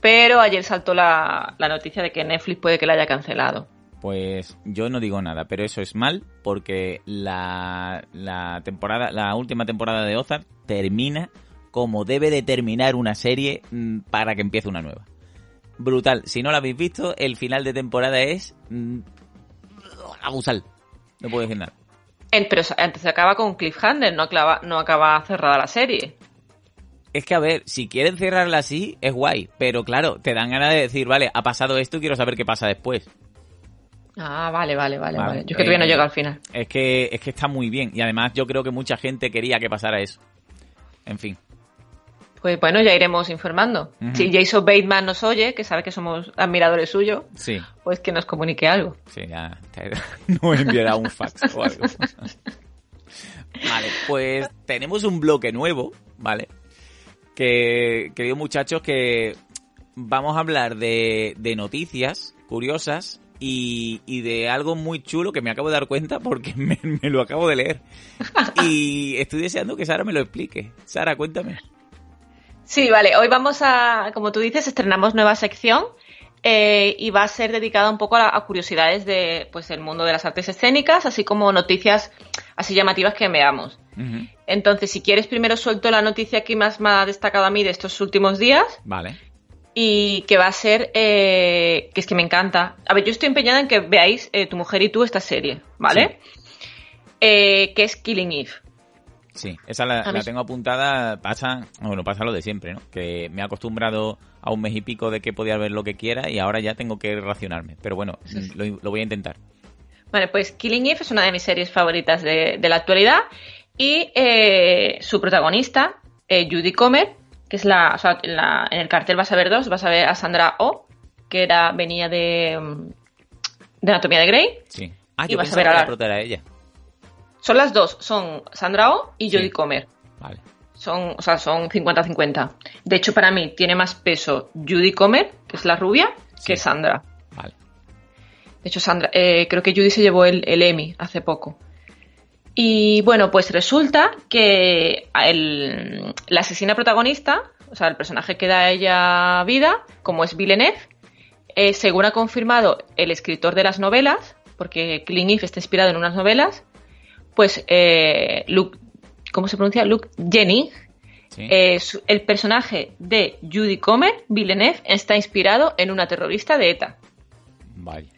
pero ayer saltó la, la noticia de que Netflix puede que la haya cancelado. Pues yo no digo nada, pero eso es mal porque la, la temporada, la última temporada de Ozark termina como debe de terminar una serie mm, para que empiece una nueva. Brutal. Si no la habéis visto, el final de temporada es mm, abusal. No puedo decir nada. Pero antes se acaba con cliffhanger, no acaba, no acaba cerrada la serie. Es que, a ver, si quieren cerrarla así, es guay. Pero claro, te dan ganas de decir, vale, ha pasado esto y quiero saber qué pasa después. Ah, vale, vale, vale, Vale. Yo es que todavía no eh, llego al final. Es que, es que está muy bien. Y además yo creo que mucha gente quería que pasara eso. En fin. Pues bueno, ya iremos informando. Si Jason Bateman nos oye, que sabe que somos admiradores suyos, Sí, pues que nos comunique algo. sí, ya. te- No enviará un fax o algo. Vale, pues tenemos un bloque nuevo, ¿vale? Que, queridos muchachos, que vamos a hablar de, de noticias curiosas y, y de algo muy chulo que me acabo de dar cuenta porque me, lo acabo de leer. Y estoy deseando que Sara me lo explique. Sara, cuéntame. Sí, vale. Hoy vamos a, como tú dices, estrenamos nueva sección eh, y va a ser dedicada un poco a, a curiosidades de, pues, el mundo de las artes escénicas, así como noticias así llamativas que veamos. Entonces, si quieres, primero suelto la noticia que más me ha destacado a mí de estos últimos días Vale. y que va a ser, eh, que es que me encanta. A ver, yo estoy empeñada en que veáis eh, Tu mujer y tú esta serie, ¿vale? Eh, que es Killing Eve. Sí, esa la, tengo apuntada. Pasa, bueno, pasa lo de siempre, ¿no? Que me he acostumbrado a un mes y pico de que podía ver lo que quiera y ahora ya tengo que racionarme. Pero bueno, lo, lo voy a intentar. Vale, pues Killing Eve es una de mis series favoritas de, de la actualidad y eh, su protagonista, eh, Judy Comer, que es la, o sea, en, la- en el cartel vas a ver dos, vas a ver a Sandra Oh, que era venía de, mm, de Anatomía de Grey. Sí. Ah, Y yo vas a ver a la era ella. Son las dos, son Sandra Oh y Sí. Judy Comer. Vale. Son, o sea, son 50-50. De hecho, para mí tiene más peso Judy Comer, que es la rubia, que. Sandra. Vale. De hecho, Sandra, eh, creo que Judy se llevó el, el Emmy hace poco. Y bueno, pues resulta que el- la asesina protagonista, o sea, el personaje que da a ella vida, como es Villeneuve, eh, según ha confirmado el escritor de las novelas, porque Killing Eve está inspirado en unas novelas, pues eh, Luke, ¿cómo se pronuncia? Luke Jennings, Sí. eh, su- el personaje de Judy Comer, Villeneuve, está inspirado en una terrorista de ETA. Vale.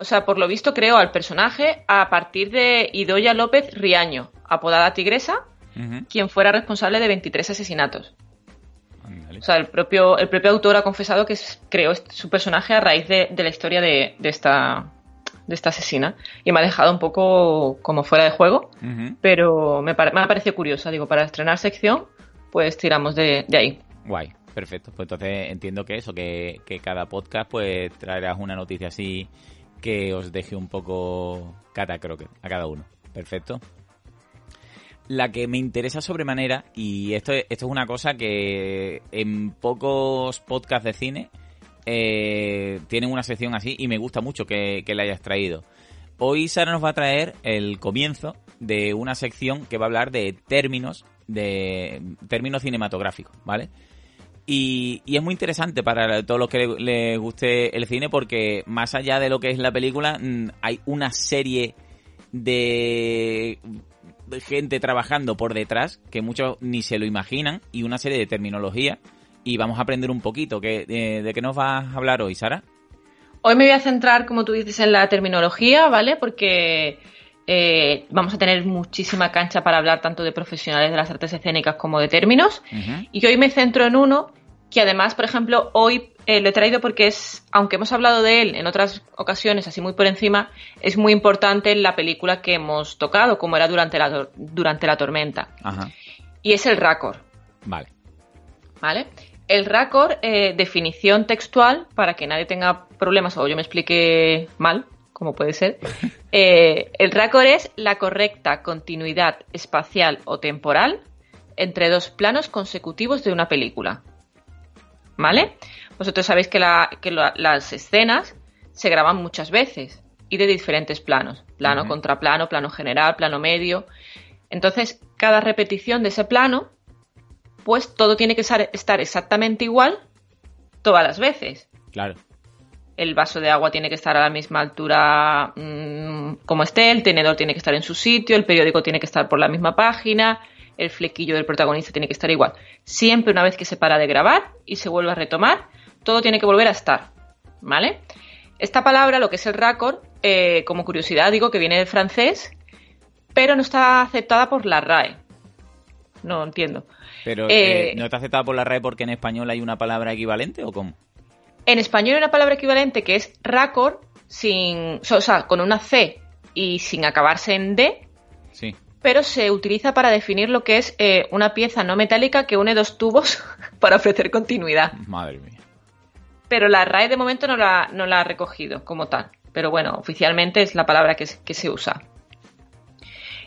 O sea, por lo visto creó al personaje a partir de Idoya López Riaño, apodada Tigresa, quien fuera responsable de 23 asesinatos. O sea, el propio, el propio autor ha confesado que creó su personaje a raíz de, de la historia de, de esta, de esta asesina. Y me ha dejado un poco como fuera de juego, pero me, pare- me ha parecido curiosa. Digo, para estrenar sección, pues tiramos de, de ahí. Guay, perfecto. Pues entonces entiendo que eso, que, que cada podcast pues traerás una noticia así que os deje un poco catacroque a cada uno. Perfecto. La que me interesa sobremanera, y esto, esto es una cosa que en pocos podcasts de cine eh, tienen una sección así y me gusta mucho que, que la hayas traído. Hoy Sara nos va a traer el comienzo de una sección que va a hablar de términos, de términos cinematográficos, ¿vale? Y, y es muy interesante para todos los que le, le guste el cine porque más allá de lo que es la película, mm, hay una serie de gente trabajando por detrás que muchos ni se lo imaginan y una serie de terminología y vamos a aprender un poquito. ¿Qué- de, ¿De qué nos vas a hablar hoy, Sara? Hoy me voy a centrar, como tú dices, en la terminología, ¿vale? Porque eh, vamos a tener muchísima cancha para hablar tanto de profesionales de las artes escénicas como de términos. Y hoy me centro en uno que además, por ejemplo, hoy eh, lo he traído porque es, aunque hemos hablado de él en otras ocasiones, así muy por encima, es muy importante en la película que hemos tocado, como era durante la, durante la tormenta. Ajá, Y es el raccord, vale. ¿vale? El raccord, eh, definición textual, para que nadie tenga problemas o yo me explique mal, como puede ser. eh, el raccord es la correcta continuidad espacial o temporal entre dos planos consecutivos de una película. ¿Vale? Vosotros sabéis que, la- que la- las escenas se graban muchas veces. y de diferentes planos. Plano Ujú. contra plano, plano general, plano medio. Entonces, cada repetición de ese plano, pues todo tiene que estar exactamente igual todas las veces. Claro. El vaso de agua tiene que estar a la misma altura mm, como esté, el tenedor tiene que estar en su sitio, el periódico tiene que estar por la misma página, el flequillo del protagonista tiene que estar igual. Siempre una vez que se para de grabar y se vuelve a retomar, todo tiene que volver a estar. ¿Vale? Esta palabra, lo que es el raccord, eh, como curiosidad digo que viene del francés, pero no está aceptada por la RAE. No entiendo. Pero Eh, eh, ¿no está aceptada por la RAE porque en español hay una palabra equivalente o cómo? En español hay una palabra equivalente que es raccord, sin, o sea, con una C y sin acabarse en D, Sí. Pero se utiliza para definir lo que es eh, una pieza no metálica que une dos tubos para ofrecer continuidad. Madre mía. Pero la RAE de momento no la, no la ha recogido como tal. Pero bueno, oficialmente es la palabra que, se- que se usa.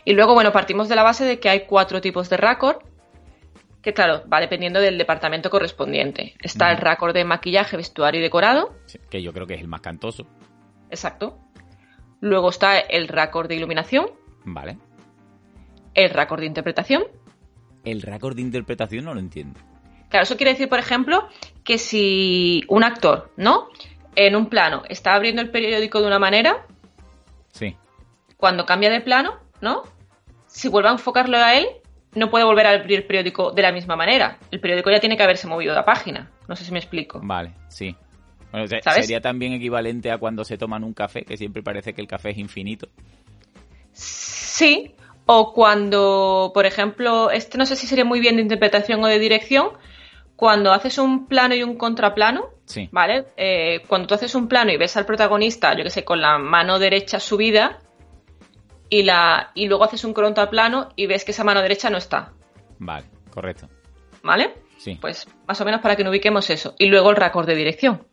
Y luego, bueno, partimos de la base de que hay cuatro tipos de raccord, que claro, va dependiendo del departamento correspondiente. Está el Ujú. raccord de maquillaje, vestuario y decorado, Sí, que yo creo que es el más cantoso. exacto. Luego está el raccord de iluminación, Vale. El raccord de interpretación. El récord de interpretación no lo entiendo. Claro, eso quiere decir, por ejemplo, que si un actor, ¿no? En un plano está abriendo el periódico de una manera, Sí. cuando cambia de plano, ¿no? Si vuelve a enfocarlo a él, no puede volver a abrir el periódico de la misma manera. El periódico ya tiene que haberse movido la página. No sé si me explico. Vale, sí. Bueno, sería también equivalente a cuando se toman un café, que siempre parece que el café es infinito. Sí, o cuando, por ejemplo, este no sé si sería muy bien de interpretación o de dirección, cuando haces un plano y un contraplano, Sí. ¿vale? Eh, cuando tú haces un plano y ves al protagonista, yo que sé, con la mano derecha subida y, la, y luego haces un contraplano y ves que esa mano derecha no está, Vale, correcto. ¿vale? Sí. Pues más o menos para que no ubiquemos eso. Y luego el raccord de dirección,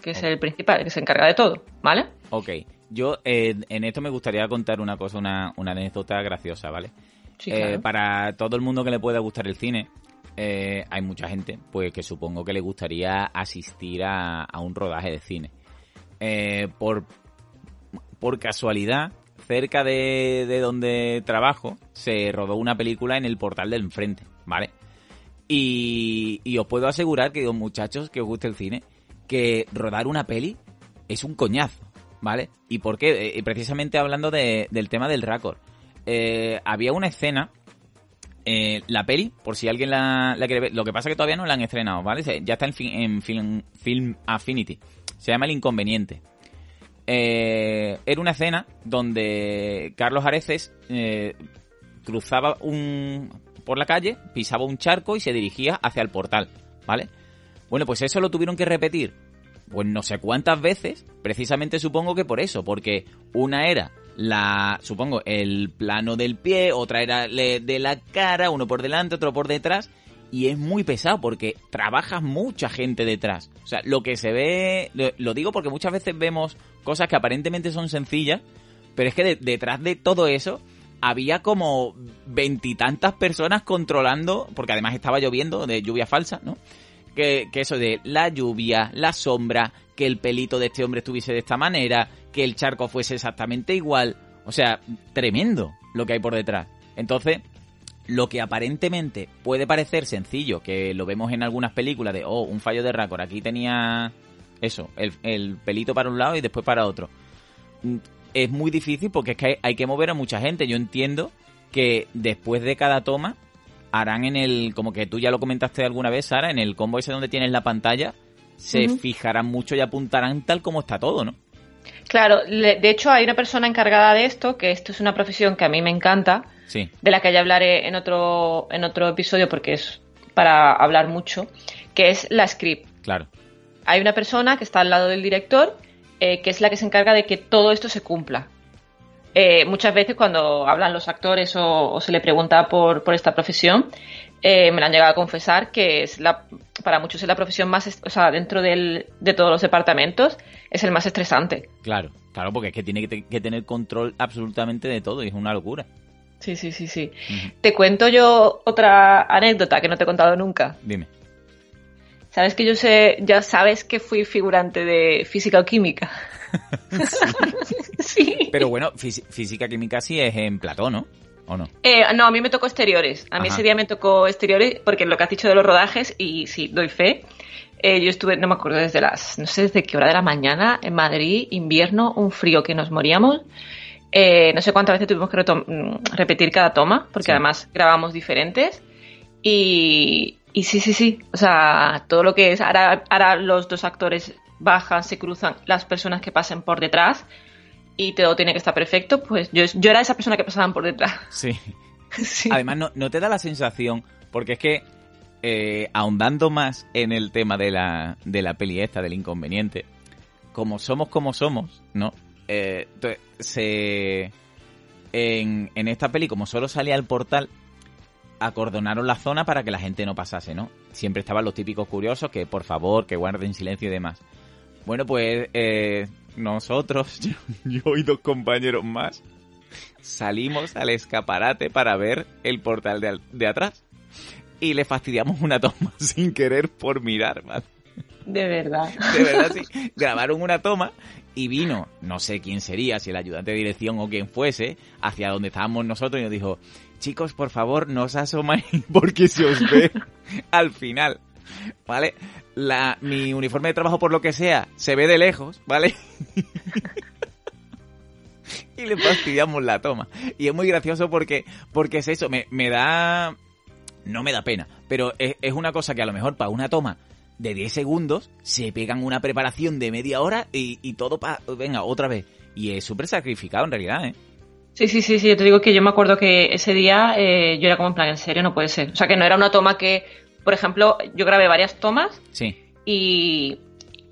que es el principal, el que se encarga de todo, ¿vale? Ok. Yo eh, en esto me gustaría contar una cosa, una, una anécdota graciosa, ¿vale? Sí, Eh, para todo el mundo que le pueda gustar el cine, eh, hay mucha gente pues que supongo que le gustaría asistir a, a un rodaje de cine. Eh, por, por casualidad, cerca de, de donde trabajo, se rodó una película en el portal del enfrente, ¿vale? Y, y os puedo asegurar, que muchachos que os guste el cine, que rodar una peli es un coñazo, ¿vale? ¿Y por qué? Eh, precisamente hablando de- del tema del récord. Eh, había una escena, eh, la peli, por si alguien la, quiere ver, lo que pasa es que todavía no la han estrenado, ¿vale? Ya está en, fi- en film, Film Affinity. Se llama El Inconveniente. Eh, era una escena donde Carlos Areces cruzaba un por la calle, pisaba un charco y se dirigía hacia el portal, ¿vale? Bueno, pues eso lo tuvieron que repetir, pues no sé cuántas veces, precisamente supongo que por eso, porque una era la, supongo, el plano del pie, otra era de la cara, uno por delante, otro por detrás, y es muy pesado porque trabaja mucha gente detrás. O sea, lo que se ve, lo, digo porque muchas veces vemos cosas que aparentemente son sencillas, pero es que de- detrás de todo eso había como veintitantas personas controlando, porque además estaba lloviendo, de lluvia falsa, ¿no? Que, eso de la lluvia, la sombra, que el pelito de este hombre estuviese de esta manera, que el charco fuese exactamente igual. O sea, tremendo lo que hay por detrás. Entonces, lo que aparentemente puede parecer sencillo, que lo vemos en algunas películas de, oh, un fallo de récord, aquí tenía eso, el, el pelito para un lado y después para otro. Mm, Es muy difícil porque es que hay que mover a mucha gente. Yo entiendo que después de cada toma harán en el, como que tú ya lo comentaste alguna vez, Sara, en el combo ese donde tienes la pantalla, se fijarán mucho y apuntarán tal como está todo, ¿no? Claro, de hecho hay una persona encargada de esto, que esto es una profesión que a mí me encanta, Sí, de la que ya hablaré en otro, en otro episodio porque es para hablar mucho, que es la script. claro. Hay una persona que está al lado del director, eh, que es la que se encarga de que todo esto se cumpla. Eh, muchas veces cuando hablan los actores o, o se le pregunta por, por esta profesión, eh, me la han llegado a confesar que es la, para muchos es la profesión más, o sea, dentro del- de todos los departamentos, es el más estresante. Claro, claro, porque es que tiene que, te- que tener control absolutamente de todo y es una locura. Sí, sí, sí, sí. Te cuento yo otra anécdota que no te he contado nunca. Dime. Sabes que yo sé, ya sabes que fui figurante de física o química. sí. Pero bueno, física química sí es en plató, ¿no? ¿O no? Eh, no, a mí me tocó exteriores. A mí ese día me tocó exteriores porque lo que has dicho de los rodajes, y sí, doy fe. Eh, yo estuve, no me acuerdo, desde las, no sé desde qué hora de la mañana en Madrid, invierno, un frío que nos moríamos. Eh, no sé cuántas veces tuvimos que mm, repetir cada toma, porque además grabamos diferentes. Y, y, sí, sí, sí. O sea, todo lo que es. Ahora, ahora los dos actores bajan, se cruzan las personas que pasen por detrás y todo tiene que estar perfecto. Pues yo, yo era esa persona que pasaban por detrás. Sí. Además, no, no te da la sensación, porque es que eh, ahondando más en el tema de la, de la peli esta, del inconveniente, como somos como somos, ¿no? Eh, se, en, en esta peli, como solo salía el portal, acordonaron la zona para que la gente no pasase, ¿no? Siempre estaban los típicos curiosos que, por favor, que guarden silencio y demás. Bueno, pues eh, nosotros, yo, y dos compañeros más, salimos al escaparate para ver el portal de, de atrás. Y le fastidiamos una toma sin querer por mirar, ¿vale? De verdad. De verdad, sí. Grabaron una toma y vino, no sé quién sería, si el ayudante de dirección o quien fuese, hacia donde estábamos nosotros y nos dijo, chicos, por favor, no os asomáis porque se os ve al final. ¿Vale? La, mi uniforme de trabajo, por lo que sea, se ve de lejos, ¿vale? y le fastidiamos la toma. Y es muy gracioso porque, porque es eso, me, me da... No me da pena, pero es, es una cosa que a lo mejor para una toma de 10 segundos se pegan una preparación de media hora y, y todo para... Venga, otra vez. Y es súper sacrificado en realidad, ¿eh? Sí, sí, sí, sí, yo te digo que yo me acuerdo que ese día eh, yo era como en plan, en serio, no puede ser. O sea, que no era una toma que, por ejemplo, yo grabé varias tomas sí. y,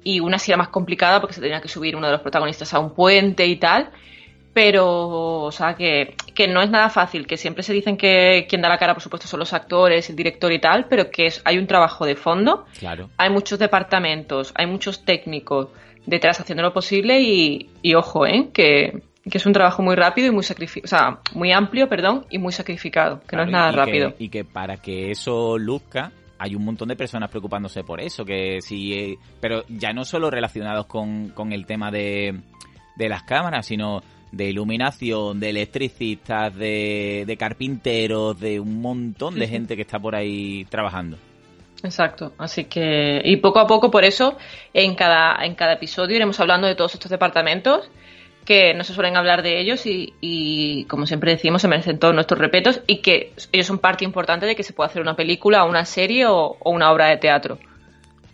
y una sí era más complicada porque se tenía que subir uno de los protagonistas a un puente y tal. Pero, o sea, que, que no es nada fácil, que siempre se dicen que quien da la cara, por supuesto, son los actores, el director y tal, pero que es, hay un trabajo de fondo. Claro. Hay muchos departamentos, hay muchos técnicos detrás haciendo lo posible y, y ojo, ¿eh? Que, que es un trabajo muy rápido y muy sacrificado, o sea, muy amplio, perdón, y muy sacrificado, que no es nada rápido. y que para que eso luzca, hay un montón de personas preocupándose por eso, que si, eh, pero ya no solo relacionados con, con el tema de, de las cámaras, sino de iluminación, de electricistas, de, de carpinteros, de un montón de gente que está por ahí trabajando. Exacto, así que y poco a poco por eso en cada en cada episodio iremos hablando de todos estos departamentos que no se suelen hablar de ellos y, como siempre decimos, se merecen todos nuestros respetos y que ellos son parte importante de que se pueda hacer una película, una serie o, una obra de teatro.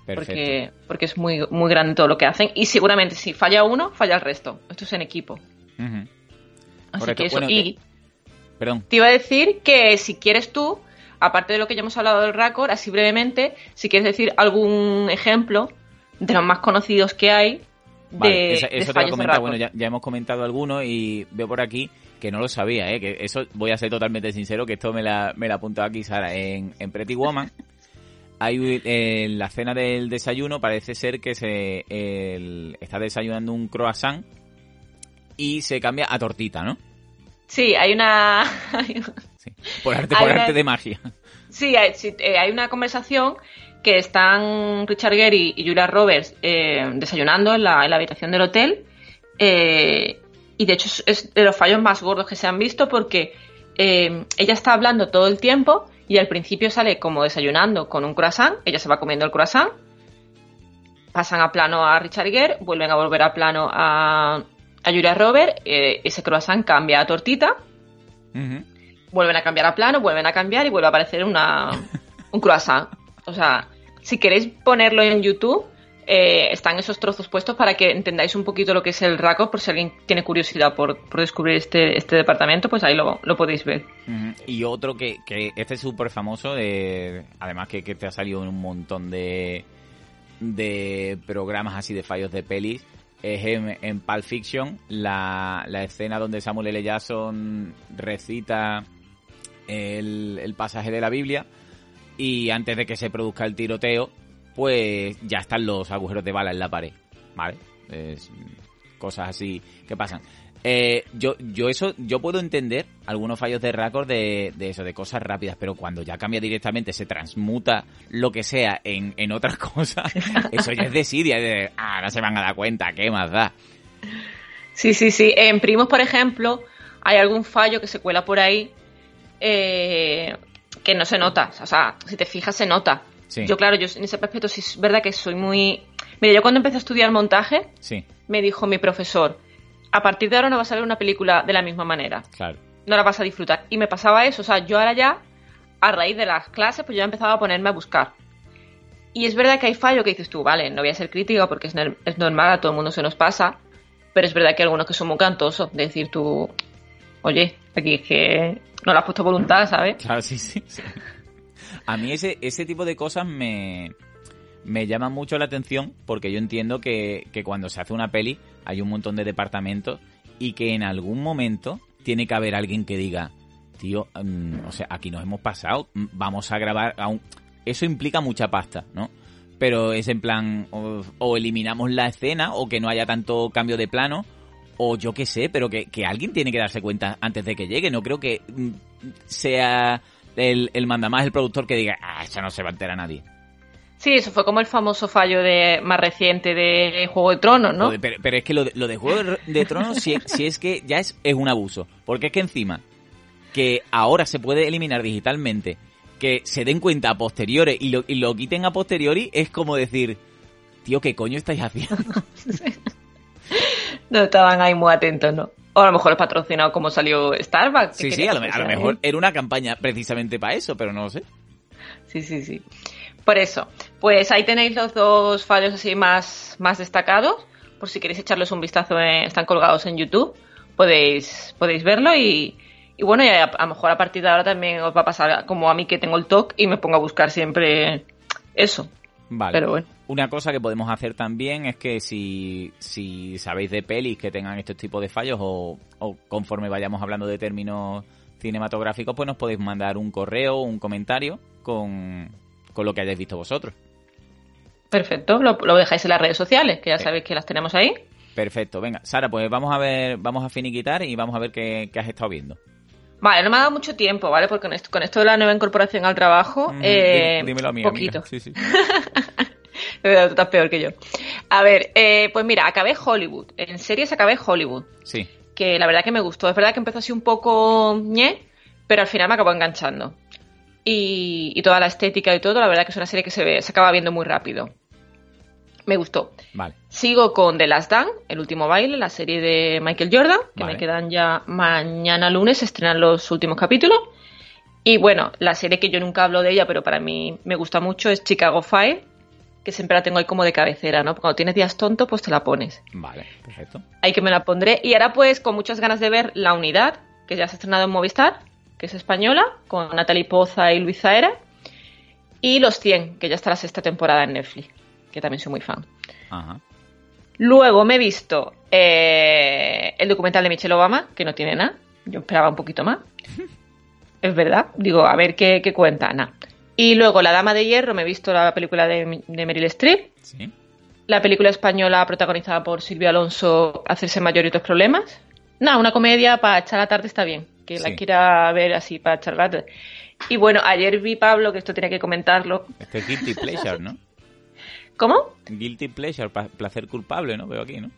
Porque, porque es muy, muy grande todo lo que hacen y seguramente si falla uno, falla el resto. Esto es en equipo. Así que eso. y Perdón. te iba a decir que si quieres tú, aparte de lo que ya hemos hablado del récord, así brevemente, si quieres decir algún ejemplo de los más conocidos que hay, Vale, eso, te lo comentado. Bueno, ya, hemos comentado algunos y veo por aquí que no lo sabía, ¿eh? que eso voy a ser totalmente sincero, que esto me la, me la apuntado aquí Sara en, en Pretty Woman. Hay en la cena del desayuno parece ser que se está desayunando un croissant y se cambia a tortita, ¿no? Sí, hay una... por arte, por arte de magia. Sí, hay, eh, hay una conversación que están Richard Gere y Julia Roberts eh, desayunando en la, habitación del hotel. Eh, y de hecho es de los fallos más gordos que se han visto porque eh, ella está hablando todo el tiempo y al principio sale como desayunando con un croissant, ella se va comiendo el croissant, pasan a plano a Richard Gere, vuelven a volver a plano a, a Julia Roberts, ese croissant cambia a tortita, vuelven a cambiar a plano, vuelven a cambiar y vuelve a aparecer una, un croissant. O sea, si queréis ponerlo en YouTube, eh, están esos trozos puestos para que entendáis un poquito lo que es el RACO, por si alguien tiene curiosidad por, descubrir este, este departamento, pues ahí lo, podéis ver. Y otro que, que este es súper famoso, de, además que, te ha salido en un montón de, de programas así de fallos de pelis, es en, en Pulp Fiction, la, la escena donde Samuel L. Jackson recita el, el pasaje de la Biblia y antes de que se produzca el tiroteo, pues ya están los agujeros de bala en la pared, ¿vale? cosas así que pasan. Eh, yo, yo eso, yo puedo entender algunos fallos de récord de, de, eso, de cosas rápidas, pero cuando ya cambia directamente, se transmuta lo que sea en, en otras cosas, eso ya es desidia, de, ah, no se van a dar cuenta, ¿qué más da? Sí, sí, sí. En Primos, por ejemplo, hay algún fallo que se cuela por ahí eh, que no se nota. O sea, si te fijas, se nota. Sí. Yo, claro, yo en ese aspecto sí es verdad que soy muy... Mira, yo cuando empecé a estudiar montaje, Sí, me dijo mi profesor, a partir de ahora no vas a ver una película de la misma manera. claro. No la vas a disfrutar. Y me pasaba eso. O sea, yo ahora ya, a raíz de las clases, pues ya empezaba a ponerme a buscar. Y es verdad que hay fallo que dices tú, vale, no voy a ser crítica porque es, es normal, a todo el mundo se nos pasa. Pero es verdad que hay algunos que son muy cantosos. De decir tú, oye, aquí es que no le has puesto voluntad, ¿sabes? Claro, sí, sí. A mí ese, ese tipo de cosas me, me llaman mucho la atención porque yo entiendo que, que cuando se hace una peli hay un montón de departamentos y que en algún momento tiene que haber alguien que diga, tío, mm, o sea, aquí nos hemos pasado, mm, vamos a grabar, aún... eso implica mucha pasta, ¿no? Pero es en plan, o eliminamos la escena o que no haya tanto cambio de plano o yo qué sé, pero que, que alguien tiene que darse cuenta antes de que llegue. No creo que mm, sea el, el mandamás, el productor, que diga, ah, eso no se va a enterar nadie. Sí, eso fue como el famoso fallo de más reciente de Juego de Tronos, ¿no? Pero, pero es que lo de, lo de Juego de- de Tronos, si, si es que ya es, es un abuso. Porque es que encima, que ahora se puede eliminar digitalmente, que se den cuenta a posteriores y lo, y lo quiten a posteriori, es como decir, tío, ¿qué coño estáis haciendo? No estaban ahí muy atentos, ¿no? O a lo mejor es patrocinado como salió Starbucks. Sí, sí, a lo, a mejor era una campaña precisamente para eso, pero no lo sé. Sí, sí, sí. Por eso, pues ahí tenéis los dos fallos así más, más destacados. Por si queréis echarles un vistazo, eh, están colgados en YouTube. Podéis, podéis verlo y, y bueno, y a, a lo mejor a partir de ahora también os va a pasar como a mí que tengo el TOC y me pongo a buscar siempre eso. Vale. Pero bueno. Una cosa que podemos hacer también es que si, si sabéis de pelis que tengan estos tipos de fallos o, o conforme vayamos hablando de términos cinematográficos, pues nos podéis mandar un correo o un comentario con, con lo que hayáis visto vosotros. Perfecto, lo, lo dejáis en las redes sociales, que ya Sí. sabéis que las tenemos ahí. Perfecto, venga, Sara, pues vamos a ver, vamos a finiquitar y vamos a ver qué, qué has estado viendo. Vale, no me ha dado mucho tiempo, ¿vale? Porque con esto, con esto de la nueva incorporación al trabajo, Mm, eh, dí- dímelo a mí, poquito. amiga. Sí, sí. Tú estás peor que yo. A ver, eh, pues mira, acabé Hollywood. En series acabé Hollywood. Sí, Que la verdad que me gustó. Es verdad que empezó así un poco ñe, pero al final me acabó enganchando. Y, y toda la estética y todo, la verdad que es una serie que se, ve, se acaba viendo muy rápido. Me gustó. vale. Sigo con The Last Dance, el último baile, la serie de Michael Jordan, que Vale. me quedan ya mañana lunes, estrenan los últimos capítulos. Y bueno, la serie que yo nunca hablo de ella, pero para mí me gusta mucho, es Chicago Fire, que siempre la tengo ahí como de cabecera, ¿no? Cuando tienes días tontos, pues te la pones. Vale, perfecto. Ahí que me la pondré. Y ahora pues con muchas ganas de ver La Unidad, que ya se ha estrenado en Movistar, que es española, con Natalie Poza y Luisa Era. Y Los 100, que ya está la sexta temporada en Netflix, que también soy muy fan. Ajá. Luego me he visto eh, el documental de Michelle Obama, que no tiene nada. Yo esperaba un poquito más. es verdad. Digo, a ver qué, qué cuenta. Nada. Y luego La Dama de Hierro, me he visto la película de, de Meryl Streep. Sí. La película española protagonizada por Silvia Alonso, Hacerse mayor y otros problemas. Nada, una comedia para echar la tarde está bien. Que Sí. la quiera ver así para echar la tarde. Y bueno, ayer vi Pablo, que esto tenía que comentarlo. Este es Guilty Pleasure, ¿no? ¿Cómo? Guilty Pleasure, placer culpable, ¿no? Veo aquí, ¿no?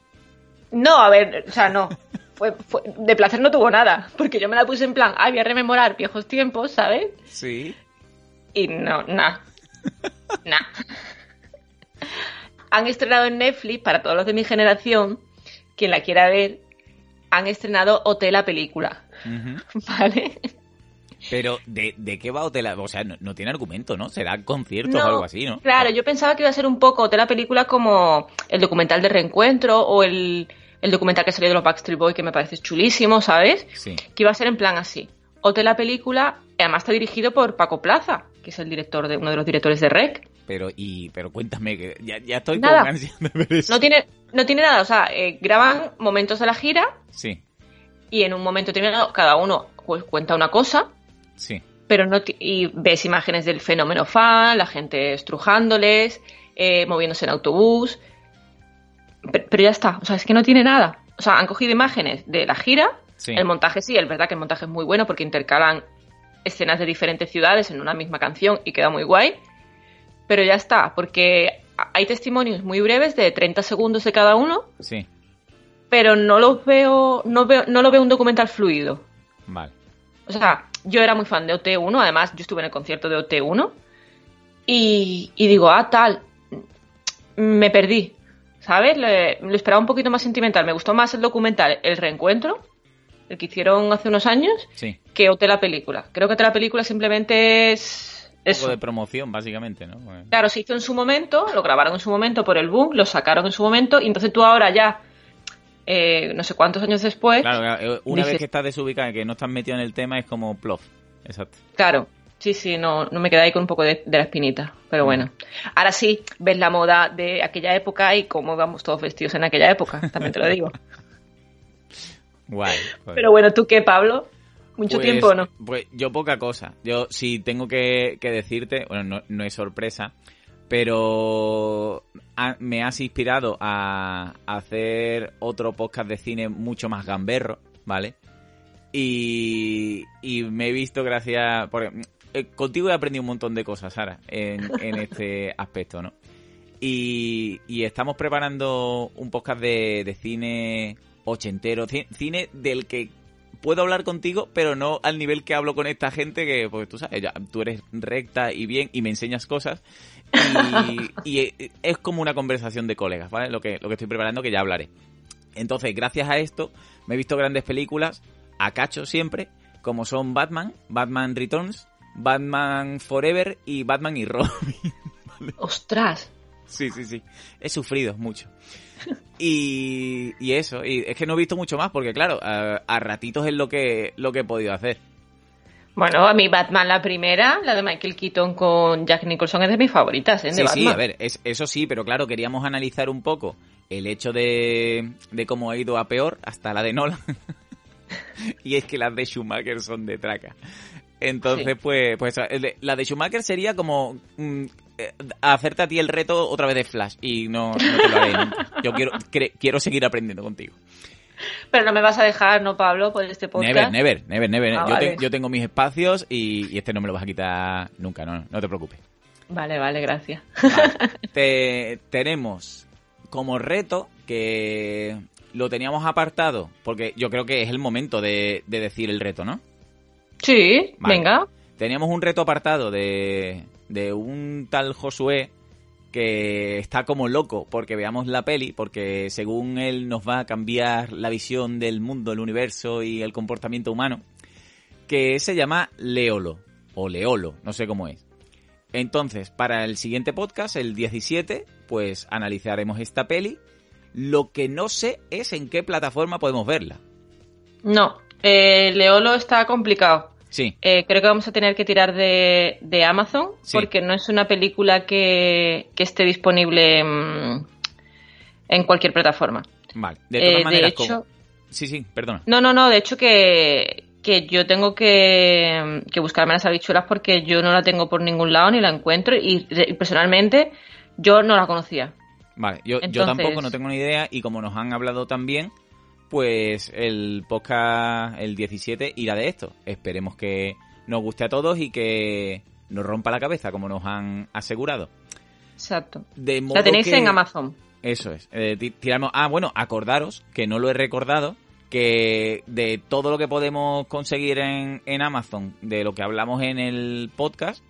No, a ver, o sea, no. Fue, fue- de placer no tuvo nada, porque yo me la puse en plan, ah, voy a rememorar viejos tiempos, ¿sabes? Sí. Y no, nada. Nada. Han estrenado en Netflix, para todos los de mi generación, quien la quiera ver, han estrenado Hotel la película. ¿vale? Pero, ¿de, ¿de qué va Hotel? O sea, no, no tiene argumento, ¿no? Será conciertos No, o algo así, ¿no? Claro, yo pensaba que iba a ser un poco Hotel la película como el documental de reencuentro o el, el documental que salió de los Backstreet Boys, que me parece chulísimo, ¿sabes? Sí. que iba a ser en plan así. Hotel la película, además está dirigido por Paco Plaza, que es el director de uno de los directores de Rec. Pero, y, pero cuéntame, que ya, ya estoy Nada. con ansia de ver eso. No tiene, no tiene nada, o sea, eh, graban momentos de la gira Sí, y en un momento determinado cada uno pues, cuenta una cosa, sí. pero no y ves imágenes del fenómeno fan, la gente estrujándoles, eh, moviéndose en autobús, pero, pero ya está, o sea, es que no tiene nada. O sea, han cogido imágenes de la gira, Sí. el montaje sí, es verdad que el montaje es muy bueno porque intercalan escenas de diferentes ciudades en una misma canción y queda muy guay, pero ya está, porque hay testimonios muy breves de 30 segundos de cada uno, Sí. pero no lo veo, no veo, no lo veo un documental fluido. Vale. O sea, yo era muy fan de OT1, además yo estuve en el concierto de OT1 y, y digo, ah, tal, me perdí, ¿sabes? lo esperaba un poquito más sentimental. Me gustó más el documental El Reencuentro, el que hicieron hace unos años, que OT la película. Creo que OT la película simplemente es... Un poco de promoción, básicamente, ¿no? Claro, se hizo en su momento, lo grabaron en su momento por el boom, lo sacaron en su momento, y entonces tú ahora ya eh, no sé cuántos años después. Claro, una vez que estás desubicado, que no estás metido en el tema, es como plof. Exacto. Claro, sí, sí, no, no me queda ahí con un poco de, la espinita. Pero bueno. Ahora sí, ves la moda de aquella época y cómo vamos todos vestidos en aquella época, también te lo digo. Guay. Pero bueno, ¿tú qué, Pablo? ¿Mucho pues, tiempo o no? Pues yo poca cosa. Yo sí tengo que, decirte, bueno, no, no es sorpresa, pero me has inspirado a, hacer otro podcast de cine mucho más gamberro, ¿vale? Y, me he visto gracias... Porque, eh, contigo he aprendido un montón de cosas, Sara, en, este aspecto, ¿no? Y, estamos preparando un podcast de, cine ochentero, cine del que puedo hablar contigo, pero no al nivel que hablo con esta gente que, pues tú sabes, ya, tú eres recta y bien y me enseñas cosas y, es como una conversación de colegas, ¿vale? Lo que, lo que estoy preparando, que ya hablaré. Entonces, gracias a esto, me he visto grandes películas, a cacho siempre, como son Batman, Batman Returns, Batman Forever y Batman y Robin. ¡Ostras! Sí, sí, sí. He sufrido mucho. Y, y, eso, y es que no he visto mucho más, porque claro, a, a, ratitos es lo que, lo que he podido hacer. Bueno, a mí Batman la primera, la de Michael Keaton con Jack Nicholson es de mis favoritas, ¿eh? sí, sí, a ver, eso sí, pero claro, queríamos analizar un poco el hecho de, de cómo ha ido a peor hasta la de Nolan. y es que las de Schumacher son de traca. Entonces, pues, pues la de Schumacher sería como mm, eh, hacerte a ti el reto otra vez de Flash y no, no te lo haré Yo quiero, quiero seguir aprendiendo contigo. Pero no me vas a dejar, ¿no, Pablo, por este podcast? Never, never, never, never. Ah, yo, tengo mis espacios y, este no me lo vas a quitar nunca, no, no te preocupes. Vale, vale, gracias. tenemos como reto que lo teníamos apartado, porque yo creo que es el momento de, decir el reto, ¿no? Sí, venga. Teníamos un reto apartado de, de un tal Josué que está como loco porque veamos la peli, porque según él nos va a cambiar la visión del mundo, el universo y el comportamiento humano, que se llama Leolo, o Leolo, no sé cómo es. Entonces, para el siguiente podcast, el 17, pues analizaremos esta peli. Lo que no sé es en qué plataforma podemos verla. No, eh, Leolo está complicado. Sí. Eh, creo que vamos a tener que tirar de, Amazon porque no es una película que, esté disponible en, cualquier plataforma. Vale, de todas eh, maneras, hecho, Sí, sí, perdona. No, no, no, de hecho que, yo tengo que, buscarme las habichuelas porque yo no la tengo por ningún lado ni la encuentro y, personalmente yo no la conocía. Vale, yo, yo tampoco no tengo ni idea y como nos han hablado también, pues el podcast, el 17, irá de esto. Esperemos que nos guste a todos y que nos rompa la cabeza, como nos han asegurado. Exacto. la tenéis en Amazon. Eso es. Eh, tiramos. Ah, bueno, acordaros, que no lo he recordado, que de todo lo que podemos conseguir en, en Amazon, de lo que hablamos en el podcast,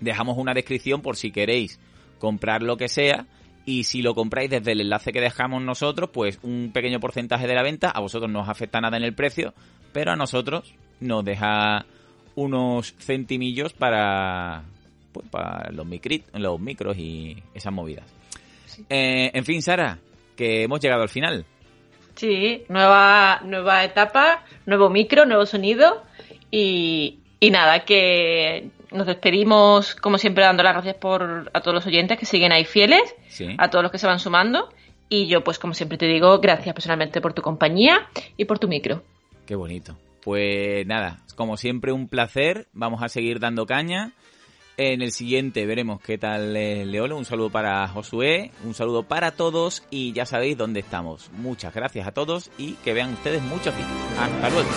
dejamos una descripción por si queréis comprar lo que sea y si lo compráis desde el enlace que dejamos nosotros, pues un pequeño porcentaje de la venta, a vosotros no os afecta nada en el precio, pero a nosotros nos deja unos centimillos para, pues, para los, los micros y esas movidas. Eh, en fin, Sara, que hemos llegado al final. Sí, nueva, nueva etapa, nuevo micro, nuevo sonido y, y nada, que nos despedimos, como siempre, dando las gracias por a todos los oyentes que siguen ahí fieles, a todos los que se van sumando. Y yo, pues, como siempre te digo, gracias personalmente por tu compañía y por tu micro. Qué bonito. Pues nada, como siempre, un placer. Vamos a seguir dando caña. En el siguiente veremos qué tal es Leolo. Un saludo para Josué, un saludo para todos y ya sabéis dónde estamos. Muchas gracias a todos y que vean ustedes mucho cine. Hasta luego.